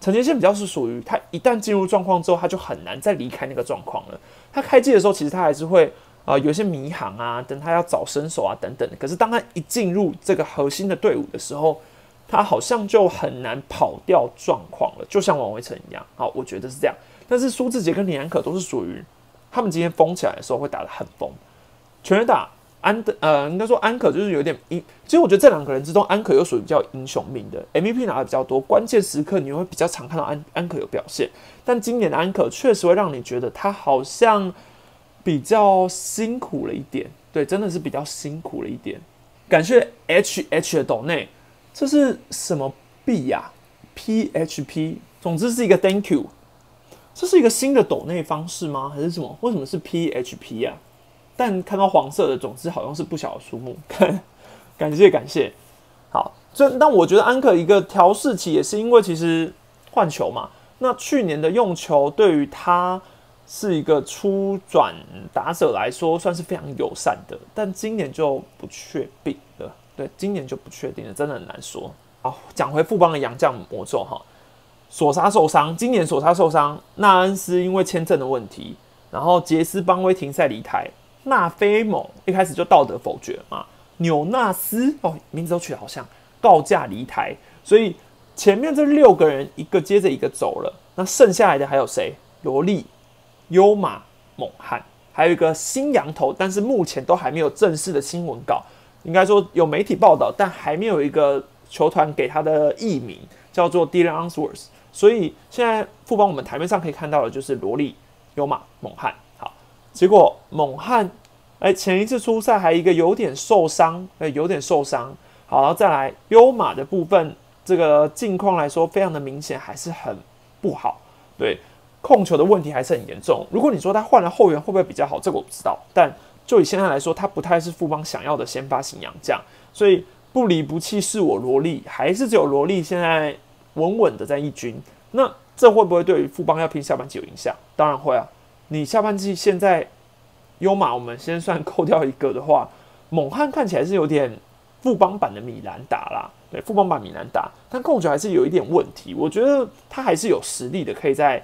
陈杰宪比较是属于他一旦进入状况之后，他就很难再离开那个状况了。他开机的时候，其实他还是会。啊，有些迷航啊，等他要找身手啊，等等。可是当他一进入这个核心的队伍的时候，他好像就很难跑掉状况了，就像王维成一样。好，我觉得是这样。但是苏志杰跟李安可都是属于他们今天疯起来的时候会打得很疯。全员打安的，呃，应该说安可就是有点英。其实我觉得这两个人之中，安可又属于比较英雄命的，MVP 拿的比较多，关键时刻你会比较常看到安安可有表现。但今年的安可确实会让你觉得他好像。比较辛苦了一点，对，真的是比较辛苦了一点。感谢 H H 的抖内，这是什么币呀？P H P，总之是一个 Thank you。这是一个新的抖内方式吗？还是什么？为什么是 P H P 呀？但看到黄色的，总之好像是不小的数目。感谢感谢。好，这但我觉得安可一个调试期也是因为其实换球嘛。那去年的用球对于他是一个初转打者来说算是非常友善的，但今年就不确定了。对，今年就不确定了，真的很难说。好，讲回富邦的洋将魔咒哈，索沙受伤，今年索沙受伤，纳恩斯因为签证的问题，然后杰斯邦威停赛离台，纳菲蒙一开始就道德否决嘛，纽纳斯哦名字都取得好像告假离台，所以前面这六个人一个接着一个走了，那剩下来的还有谁？罗莉、优马、猛汉，还有一个新羊头，但是目前都还没有正式的新闻稿，应该说有媒体报道，但还没有一个。球团给他的艺名叫做 Dylan Answorth，所以现在富邦我们台面上可以看到的就是罗莉、优马、猛汉。好，结果猛汉哎前一次出赛还一个有点受伤，哎有点受伤。好，然后再来优马的部分，这个近况来说非常的明显，还是很不好。对，控球的问题还是很严重。如果你说他换了后援会不会比较好，这个我不知道。但就以现在来说，他不太是富邦想要的先发型洋将，所以。不离不弃是我萝莉，还是只有萝莉现在稳稳的在一军？那这会不会对于富邦要拼下半季有影响？当然会啊！你下半季现在优马，我们先算扣掉一个的话，猛汉看起来是有点富邦版的米兰达啦，对，富邦版米兰达，但控球还是有一点问题。我觉得他还是有实力的，可以在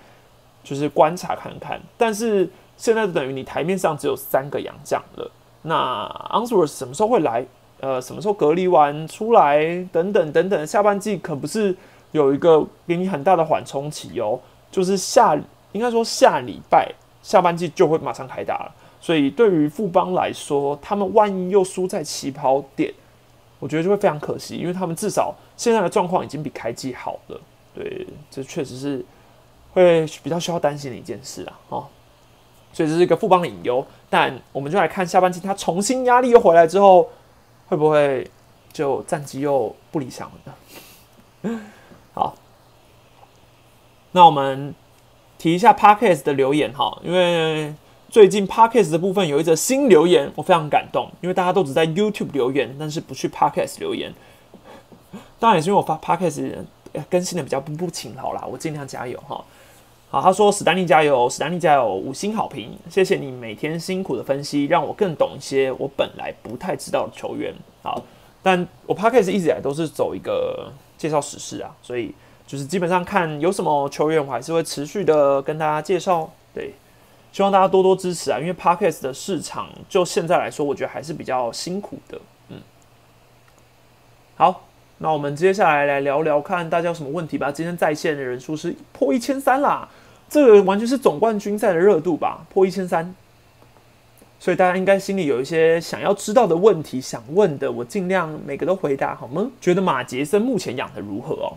就是观察看看。但是现在等于你台面上只有三个洋将了，那 Answer 什么时候会来？呃，什么时候隔离完出来？等等等等，下半季可不是有一个给你很大的缓冲期哦，就是下应该说下礼拜下半季就会马上开打了。所以对于富邦来说，他们万一又输在起跑点，我觉得就会非常可惜，因为他们至少现在的状况已经比开季好了。对，这确实是会比较需要担心的一件事啊。哦，所以这是一个富邦的隐忧。但我们就来看下半季，他重新压力又回来之后。会不会就战绩又不理想了呢？好，那我们提一下 Parkes 的留言哈，因为最近 Parkes 的部分有一则新留言，我非常感动，因为大家都只在 YouTube 留言，但是不去 Parkes 留言。当然也是因为我发 Parkes 更新的比较不不勤劳啦，我尽量加油哈。好，他说史丹利加油，史丹利加油，五星好评，谢谢你每天辛苦的分析，让我更懂一些我本来不太知道的球员。好，但我 p a d k a s 一直以来都是走一个介绍史事啊，所以就是基本上看有什么球员，我还是会持续的跟大家介绍。对，希望大家多多支持啊，因为 p a d k a s 的市场就现在来说，我觉得还是比较辛苦的。嗯，好，那我们接下来来聊聊看大家有什么问题吧。今天在线的人数是破一千三啦。这个完全是总冠军赛的热度吧，破一千三，所以大家应该心里有一些想要知道的问题想问的，我尽量每个都回答好吗？觉得马杰森目前养的如何哦？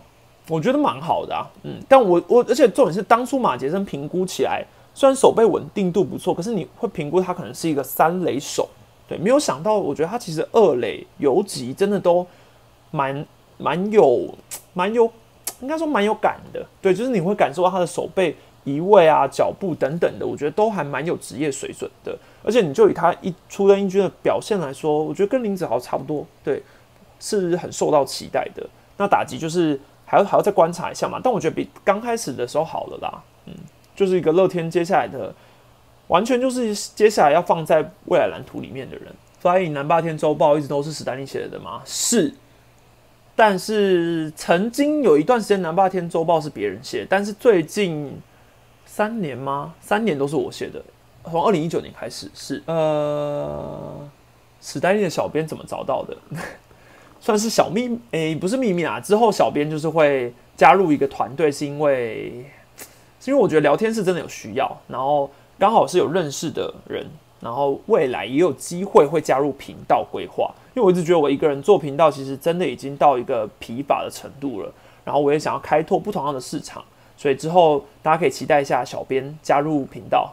我觉得蛮好的啊，嗯，但我我而且重点是当初马杰森评估起来，虽然手背稳定度不错，可是你会评估他可能是一个三垒手，对，没有想到，我觉得他其实二垒游击真的都蛮蛮有蛮有，应该说蛮有感的，对，就是你会感受到他的手背。移位啊，脚步等等的，我觉得都还蛮有职业水准的。而且你就以他一出任英军的表现来说，我觉得跟林子豪差不多，对，是很受到期待的。那打击就是还要还要再观察一下嘛。但我觉得比刚开始的时候好了啦。嗯，就是一个乐天接下来的，完全就是接下来要放在未来蓝图里面的人。所以南霸天周报一直都是史丹利写的吗？是。但是曾经有一段时间南霸天周报是别人写，但是最近。三年吗？三年都是我写的，从二零一九年开始是呃，史丹利的小编怎么找到的？算是小秘诶，不是秘密啊。之后小编就是会加入一个团队，是因为是因为我觉得聊天是真的有需要，然后刚好是有认识的人，然后未来也有机会会加入频道规划。因为我一直觉得我一个人做频道，其实真的已经到一个疲乏的程度了，然后我也想要开拓不同样的市场。所以之后大家可以期待一下小编加入频道。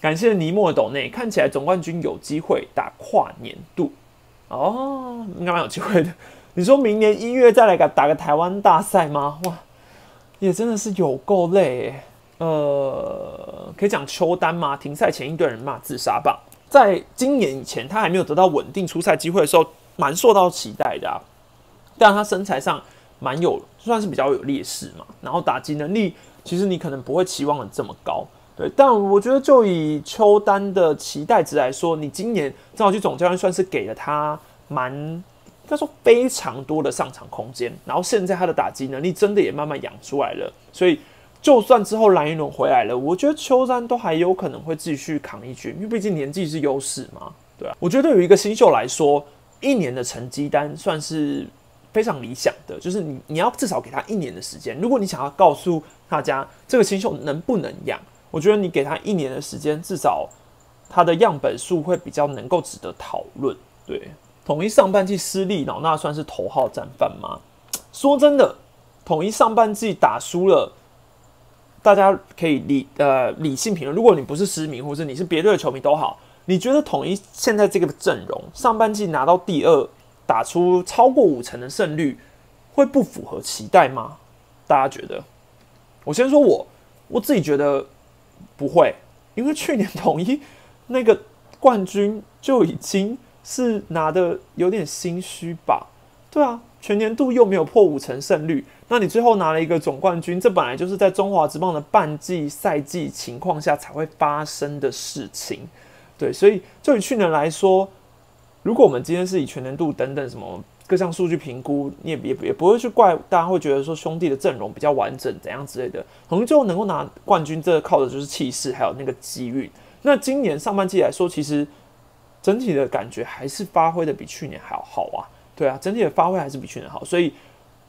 感谢尼莫的斗内，看起来总冠军有机会打跨年度哦，应该蛮有机会的。你说明年一月再来个打个台湾大赛吗？哇，也真的是有够累呃，可以讲邱丹吗？停赛前一堆人骂自杀吧。在今年以前，他还没有得到稳定出赛机会的时候，蛮受到期待的啊。但他身材上蛮有，算是比较有劣势嘛。然后打击能力，其实你可能不会期望的这么高。对，但我觉得就以邱丹的期待值来说，你今年郑好去总教练算是给了他蛮，他说非常多的上场空间。然后现在他的打击能力真的也慢慢养出来了，所以。就算之后蓝一龙回来了，我觉得邱丹都还有可能会继续扛一局，因为毕竟年纪是优势嘛，对啊。我觉得对于一个新秀来说，一年的成绩单算是非常理想的，就是你你要至少给他一年的时间。如果你想要告诉大家这个新秀能不能养，我觉得你给他一年的时间，至少他的样本数会比较能够值得讨论。对，统一上半季失利，老那算是头号战犯吗？说真的，统一上半季打输了。大家可以理呃理性评论，如果你不是失明，或者你是别队的球迷都好，你觉得统一现在这个阵容上半季拿到第二，打出超过五成的胜率，会不符合期待吗？大家觉得？我先说我我自己觉得不会，因为去年统一那个冠军就已经是拿的有点心虚吧？对啊，全年度又没有破五成胜率。那你最后拿了一个总冠军，这本来就是在中华职棒的半季赛季情况下才会发生的事情，对，所以就以去年来说，如果我们今天是以全年度等等什么各项数据评估，你也也也不会去怪大家会觉得说兄弟的阵容比较完整怎样之类的，可能最后能够拿冠军，这靠的就是气势还有那个机遇。那今年上半季来说，其实整体的感觉还是发挥的比去年还要好啊，对啊，整体的发挥还是比去年好，所以。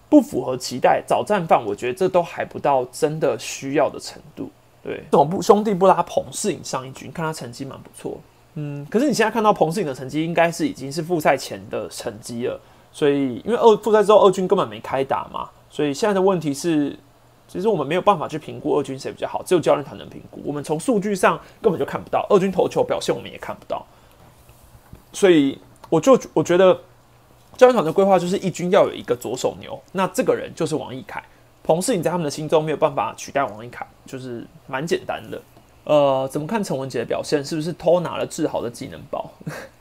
不符合期待，早战犯，我觉得这都还不到真的需要的程度。对，怎么不兄弟不拉彭世颖上一局？你看他成绩蛮不错，嗯，可是你现在看到彭世颖的成绩，应该是已经是复赛前的成绩了。所以，因为二复赛之后二军根本没开打嘛，所以现在的问题是，其实我们没有办法去评估二军谁比较好，只有教练团能评估。我们从数据上根本就看不到二军投球表现，我们也看不到。所以，我就我觉得。教练团的规划就是一军要有一个左手牛，那这个人就是王义凯。彭世颖在他们的心中没有办法取代王义凯，就是蛮简单的。呃，怎么看陈文杰的表现？是不是偷拿了志豪的技能包？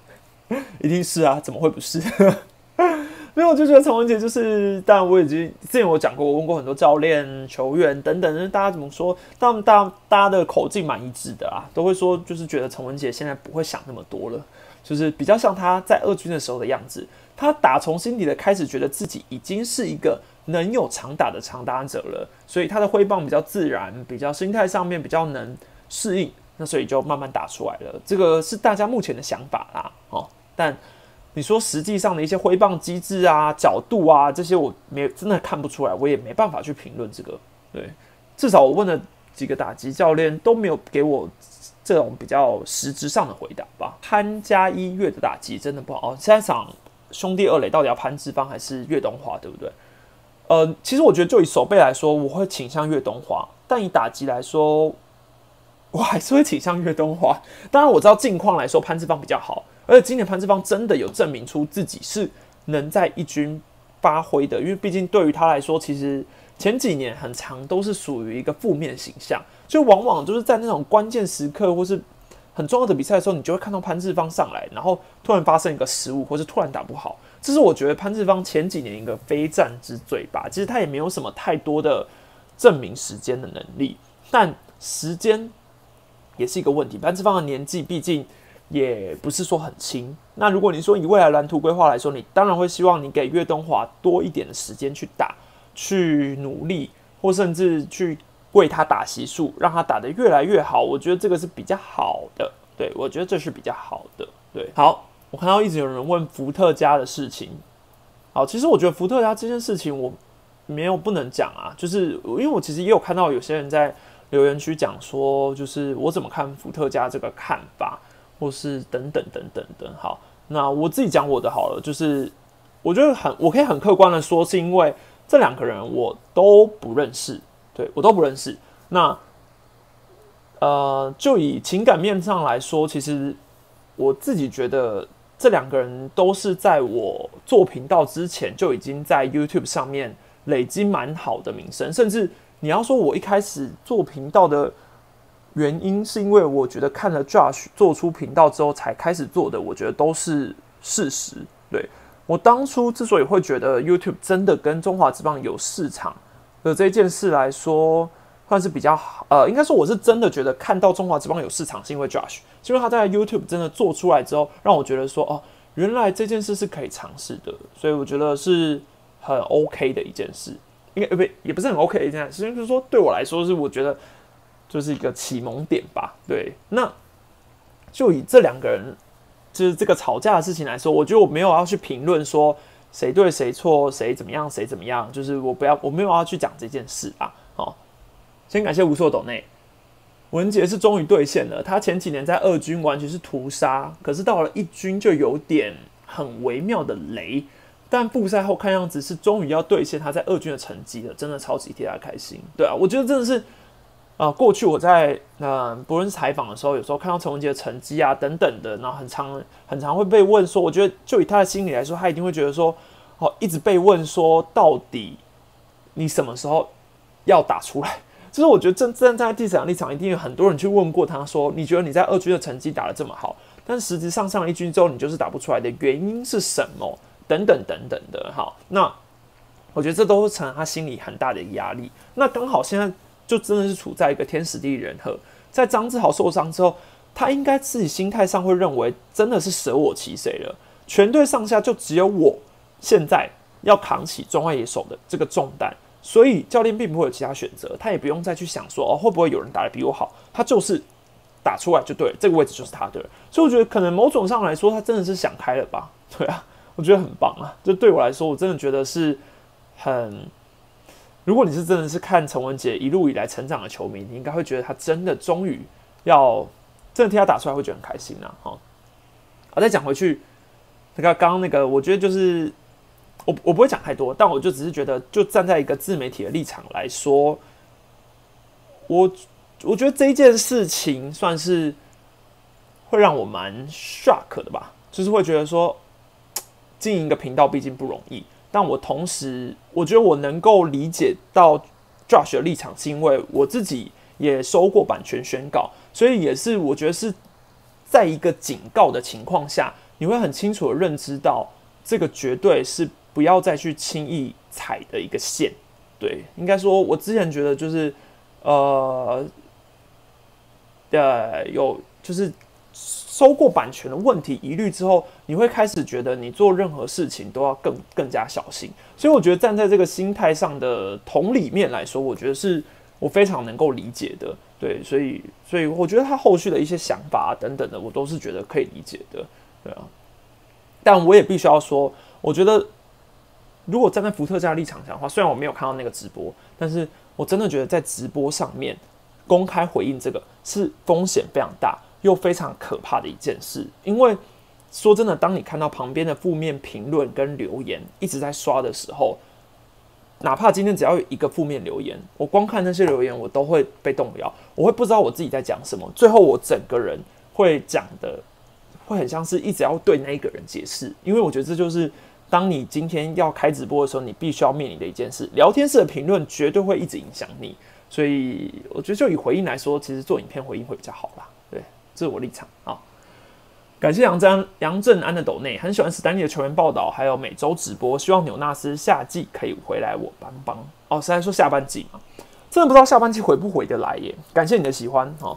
一定是啊，怎么会不是？没有，我就觉得陈文杰就是，当然我已经之前我讲过，我问过很多教练、球员等等，大家怎么说？但大大家的口径蛮一致的啊，都会说就是觉得陈文杰现在不会想那么多了，就是比较像他在二军的时候的样子。他打从心底的开始觉得自己已经是一个能有长打的长打者了，所以他的挥棒比较自然，比较心态上面比较能适应，那所以就慢慢打出来了。这个是大家目前的想法啦，哦。但你说实际上的一些挥棒机制啊、角度啊这些，我没真的看不出来，我也没办法去评论这个。对，至少我问了几个打击教练都没有给我这种比较实质上的回答吧。潘加一月的打击真的不好哦，现在场。兄弟二垒到底要潘志芳还是岳东华，对不对？呃，其实我觉得就以手背来说，我会倾向岳东华；但以打击来说，我还是会倾向岳东华。当然我知道近况来说，潘志芳比较好，而且今年潘志芳真的有证明出自己是能在一军发挥的。因为毕竟对于他来说，其实前几年很长都是属于一个负面形象，就往往就是在那种关键时刻或是。很重要的比赛的时候，你就会看到潘志芳上来，然后突然发生一个失误，或是突然打不好。这是我觉得潘志芳前几年一个非战之罪吧。其实他也没有什么太多的证明时间的能力，但时间也是一个问题。潘志芳的年纪毕竟也不是说很轻。那如果你说以未来蓝图规划来说，你当然会希望你给岳东华多一点的时间去打、去努力，或甚至去。为他打习数，让他打得越来越好，我觉得这个是比较好的。对我觉得这是比较好的。对，好，我看到一直有人问伏特加的事情。好，其实我觉得伏特加这件事情我没有不能讲啊，就是因为我其实也有看到有些人在留言区讲说，就是我怎么看伏特加这个看法，或是等等等等等。好，那我自己讲我的好了，就是我觉得很，我可以很客观的说，是因为这两个人我都不认识。对我都不认识。那呃，就以情感面上来说，其实我自己觉得这两个人都是在我做频道之前就已经在 YouTube 上面累积蛮好的名声，甚至你要说我一开始做频道的原因，是因为我觉得看了 Josh 做出频道之后才开始做的，我觉得都是事实。对我当初之所以会觉得 YouTube 真的跟中华职棒有市场的这件事来说，算是比较好。呃，应该说我是真的觉得看到中华职棒有市场，是因为 Josh，因为他在 YouTube 真的做出来之后，让我觉得说，哦，原来这件事是可以尝试的，所以我觉得是很 OK 的一件事。应该呃不也不是很 OK 的一件事，就是说对我来说是我觉得就是一个启蒙点吧。对，那就以这两个人就是这个吵架的事情来说，我觉得我没有要去评论说谁对谁错，谁怎么样，谁怎么样，就是我不要我没有要去讲这件事啊。哦，先感谢无所斗内文杰是终于兑现了，他前几年在二军完全是屠杀，可是到了一军就有点很微妙的雷。但复赛后看样子是终于要兑现他在二军的成绩了，真的超级替他开心。对啊，我觉得真的是啊，过去我在嗯不论是采访的时候，有时候看到陈文杰的成绩啊等等的，然后很常很常会被问说，我觉得就以他的心理来说，他一定会觉得说，哦，一直被问说到底你什么时候要打出来？就是我觉得真站在第三立场，一定有很多人去问过他说，你觉得你在二军的成绩打得这么好，但实质上上一军之后，你就是打不出来的原因是什么？等等等等的，好，那我觉得这都是成了他心里很大的压力。那刚好现在就真的是处在一个天时地利人和，在张志豪受伤之后，他应该自己心态上会认为真的是舍我其谁了，全队上下就只有我现在要扛起中外野手的这个重担，所以教练并不会有其他选择，他也不用再去想说哦会不会有人打得比我好，他就是打出来就对，这个位置就是他的。所以我觉得可能某种上来说，他真的是想开了吧？对啊。我觉得很棒啊！就对我来说，我真的觉得是很。如果你是真的是看陈文杰一路以来成长的球迷，你应该会觉得他真的终于要真的替他打出来，会觉得很开心啊！哈，啊，再讲回去，那个刚刚那个，我觉得就是我我不会讲太多，但我就只是觉得，就站在一个自媒体的立场来说，我我觉得这一件事情算是会让我蛮 shock 的吧，就是会觉得说。经营一个频道毕竟不容易，但我同时我觉得我能够理解到 Josh 的立场，是因为我自己也收过版权宣告，所以也是我觉得是在一个警告的情况下，你会很清楚的认知到这个绝对是不要再去轻易踩的一个线。对，应该说，我之前觉得就是呃，呃，有就是。收过版权的问题疑虑之后，你会开始觉得你做任何事情都要更更加小心。所以我觉得站在这个心态上的同理面来说，我觉得是我非常能够理解的。对，所以所以我觉得他后续的一些想法等等的，我都是觉得可以理解的。对啊，但我也必须要说，我觉得如果站在伏特加立场上的话，虽然我没有看到那个直播，但是我真的觉得在直播上面公开回应这个是风险非常大。又非常可怕的一件事，因为说真的，当你看到旁边的负面评论跟留言一直在刷的时候，哪怕今天只要有一个负面留言，我光看那些留言，我都会被动摇，我会不知道我自己在讲什么，最后我整个人会讲的会很像是一直要对那一个人解释，因为我觉得这就是当你今天要开直播的时候，你必须要面临的一件事，聊天室的评论绝对会一直影响你，所以我觉得就以回应来说，其实做影片回应会比较好啦。这是我立场啊！感谢杨正杨正安的抖内，很喜欢史丹利的球员报道，还有每周直播，希望纽纳斯夏季可以回来我帮帮哦。是在说下半季嘛？真的不知道下半季回不回得来耶！感谢你的喜欢哦，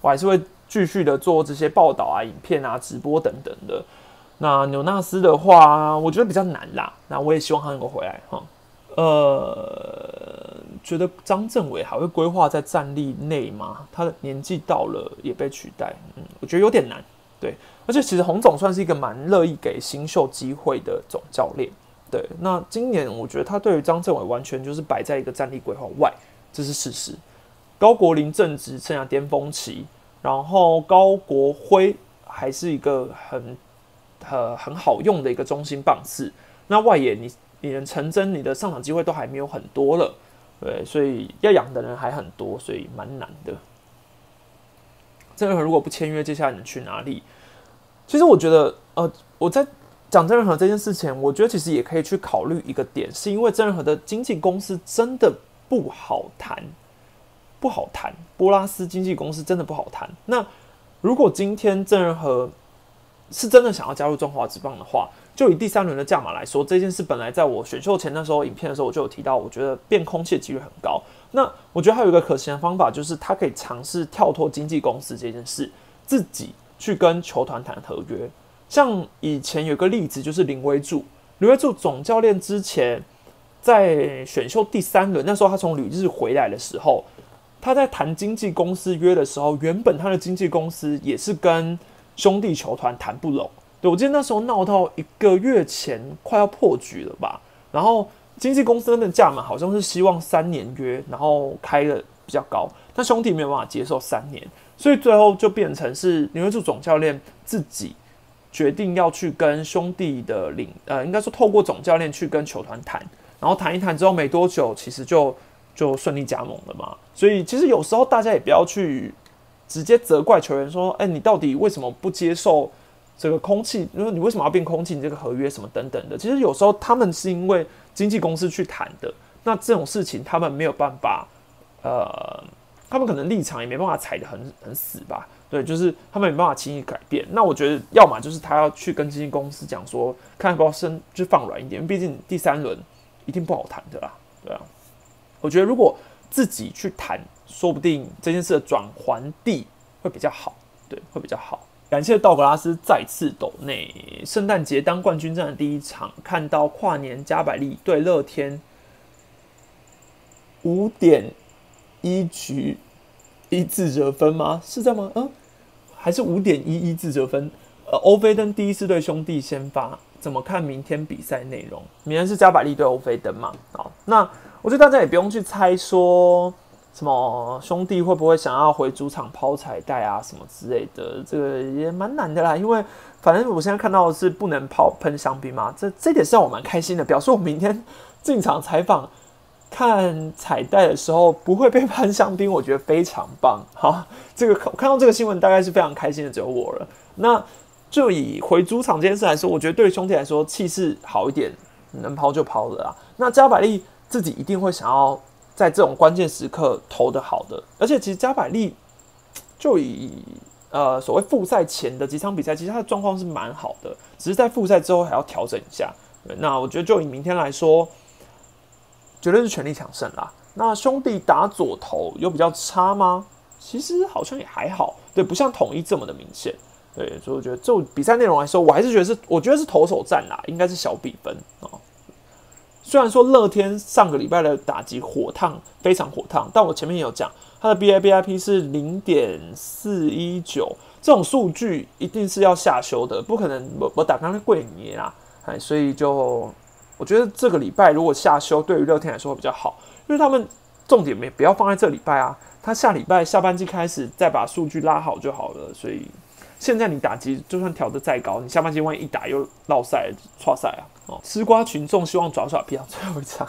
我还是会继续的做这些报道啊、影片啊、直播等等的。那纽纳斯的话，我觉得比较难啦。那我也希望他能够回来哈。呃，觉得张政伟还会规划在战力内吗？他的年纪到了也被取代，嗯，我觉得有点难。对，而且其实洪总算是一个蛮乐意给新秀机会的总教练。对，那今年我觉得他对于张政伟完全就是摆在一个战力规划外，这是事实。高国林正值生涯巅峰期，然后高国辉还是一个很呃很好用的一个中心棒次。那外野你。你能成真，你的上场机会都还没有很多了，对，所以要养的人还很多，所以蛮难的。郑仁和如果不签约，接下来能去哪里？其实我觉得，呃，我在讲郑仁和这件事情，我觉得其实也可以去考虑一个点，是因为郑仁和的经纪公司真的不好谈，不好谈。波拉斯经纪公司真的不好谈。那如果今天郑仁和是真的想要加入中华职棒的话，就以第三轮的价码来说，这件事本来在我选秀前那时候影片的时候，我就有提到，我觉得变空气的几率很高。那我觉得还有一个可行的方法，就是他可以尝试跳脱经纪公司这件事，自己去跟球团谈合约。像以前有个例子，就是林威柱，林威柱总教练之前。在选秀第三轮那时候，他从旅日回来的时候，他在谈经纪公司约的时候，原本他的经纪公司也是跟兄弟球团谈不拢。对我记得那时候闹到一个月前快要破局了吧。然后经纪公司的价码好像是希望三年约，然后开的比较高，但兄弟没有办法接受三年，所以最后就变成是林威柱总教练自己决定要去跟兄弟的领呃，应该说透过总教练去跟球团谈。然后谈一谈之后没多久，其实就就顺利加盟了嘛。所以其实有时候大家也不要去直接责怪球员说：“哎，你到底为什么不接受这个空气？因为你为什么要变空气？你这个合约什么等等的。”其实有时候他们是因为经纪公司去谈的。那这种事情他们没有办法，呃，他们可能立场也没办法踩得很很死吧？对，就是他们没办法轻易改变。那我觉得，要么就是他要去跟经纪公司讲说，看要不要升，就放软一点。毕竟第三轮。一定不好谈的啦，对啊，我觉得如果自己去谈，说不定这件事的转还地会比较好，对，会比较好。感谢道格拉斯再次斗内，圣诞节当冠军战的第一场，看到跨年加百利对乐天五点一局一字折分吗？是这样吗？嗯，还是五点一一字折分？呃，欧菲登第一次对兄弟先发。怎么看明天比赛内容？明天是加百利对欧菲登嘛？好，那我觉得大家也不用去猜说什么兄弟会不会想要回主场抛彩带啊什么之类的，这个也蛮难的啦。因为反正我现在看到的是不能抛喷香槟嘛，这这点是让我蛮开心的，表示我明天进场采访看彩带的时候不会被喷香槟，我觉得非常棒。好，这个看到这个新闻大概是非常开心的，只有我了。那。就以回主场这件事来说，我觉得对兄弟来说气势好一点，能抛就抛了啊。那加百利自己一定会想要在这种关键时刻投的好的，而且其实加百利就以呃所谓复赛前的几场比赛，其实他的状况是蛮好的，只是在复赛之后还要调整一下。那我觉得就以明天来说，绝对是全力抢胜啦。那兄弟打左投有比较差吗？其实好像也还好，对，不像统一这么的明显。对，所以我觉得就比赛内容来说，我还是觉得是，我觉得是投手战啦，应该是小比分啊。虽然说乐天上个礼拜的打击火烫，非常火烫，但我前面有讲，它的 B I B I P 是零点四一九，这种数据一定是要下修的，不可能我我打刚才贵你啦，哎，所以就我觉得这个礼拜如果下修，对于乐天来说会比较好，因为他们重点没不要放在这礼拜啊，他下礼拜下半季开始再把数据拉好就好了，所以。现在你打击就算调的再高，你下半季万一一打又落赛、错赛啊！哦，吃瓜群众希望早早拼到最后一场。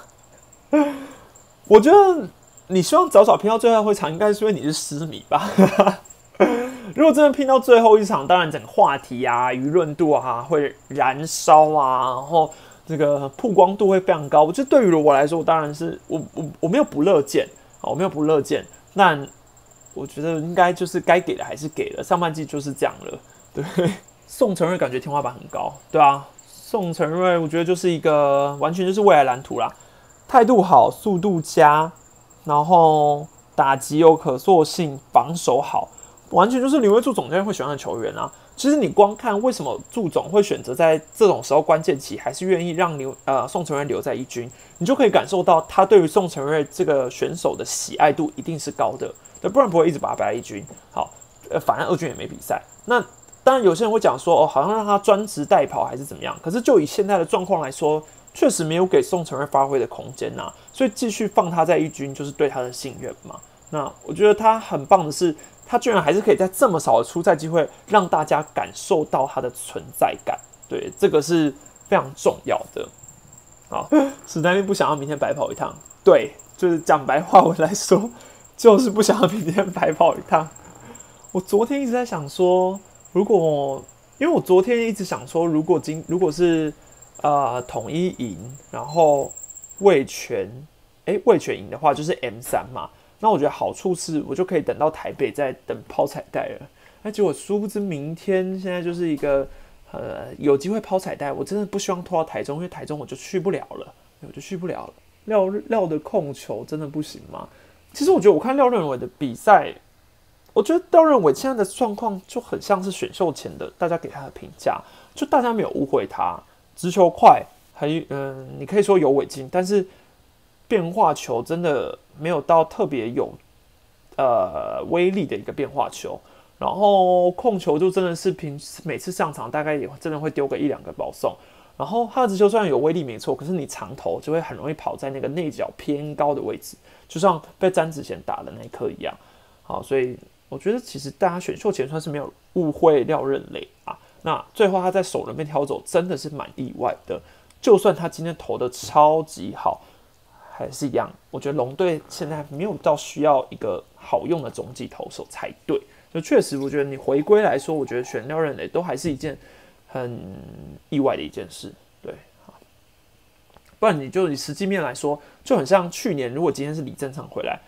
我觉得你希望早早拼到最后一场，应该是因为你是失迷吧？如果真的拼到最后一场，当然整个话题啊、舆论度啊会燃烧啊，然后这个曝光度会非常高。我觉得对于我来说，我当然是我我我没有不乐见啊，我没有不乐见，那。我觉得应该就是该给的还是给了，上半季就是这样了。对，宋承瑞感觉天花板很高，对啊，宋承瑞我觉得就是一个完全就是未来蓝图啦，态度好，速度佳，然后打击有可塑性，防守好，完全就是李威柱总监会喜欢的球员啊。其实你光看为什么祝总会选择在这种时候关键期，还是愿意让刘呃宋承瑞留在一军，你就可以感受到他对于宋承瑞这个选手的喜爱度一定是高的。那不然不会一直把他摆在一军。好，呃，反正二军也没比赛。那当然有些人会讲说，哦，好像让他专职代跑还是怎么样。可是就以现在的状况来说，确实没有给宋承瑞发挥的空间呐。所以继续放他在一军，就是对他的信任嘛。那我觉得他很棒的是，他居然还是可以在这么少的出赛机会，让大家感受到他的存在感。对，这个是非常重要的。好，史丹利不想要明天白跑一趟。对，就是讲白话文来说。就是不想要明天白跑一趟。我昨天一直在想说，如果因为我昨天一直想说，如果今如果是呃统一赢，然后魏权诶，魏全赢的话就是 M 三嘛。那我觉得好处是我就可以等到台北再等抛彩带了。那结果殊不知明天现在就是一个呃有机会抛彩带，我真的不希望拖到台中，因为台中我就去不了了，我就去不了了。廖廖的控球真的不行吗？其实我觉得我看廖任伟的比赛，我觉得廖任伟现在的状况就很像是选秀前的大家给他的评价，就大家没有误会他，直球快，很嗯，你可以说有尾劲，但是变化球真的没有到特别有呃威力的一个变化球。然后控球就真的是平时每次上场大概也真的会丢个一两个保送，然后他的直球虽然有威力没错，可是你长投就会很容易跑在那个内角偏高的位置，就像被詹子贤打的那一颗一样。好，所以我觉得其实大家选秀前算是没有误会廖任磊啊。那最后他在首轮被挑走，真的是蛮意外的。就算他今天投的超级好，还是一样，我觉得龙队现在没有到需要一个好用的中继投手才对。就确实，我觉得你回归来说，我觉得选廖任磊都还是一件很意外的一件事，对不然你就以实际面来说，就很像去年，如果今天是李正昌回来，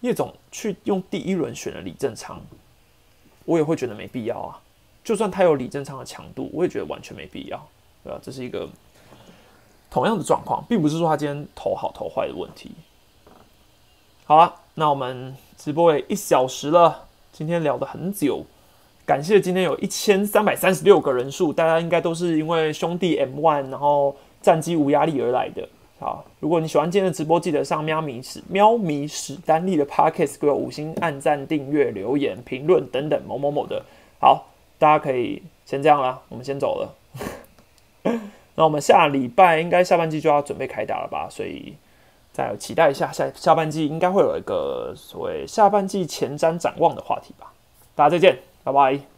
叶总去用第一轮选了李正昌，我也会觉得没必要啊。就算他有李正昌的强度，我也觉得完全没必要，对吧？这是一个同样的状况，并不是说他今天投好投坏的问题。好了，那我们直播也一小时了。今天聊的很久，感谢今天有一千三百三十六个人数，大家应该都是因为兄弟 M One 然后战机无压力而来的。好，如果你喜欢今天的直播，记得上喵咪史喵咪史丹利的 Podcast 给我五星按赞、订阅、留言、评论等等某某某的。好，大家可以先这样啦，我们先走了。那我们下礼拜应该下半季就要准备开打了吧？所以。再期待一下下下半季应该会有一个所谓下半季前瞻展望的话题吧。大家再见，拜拜。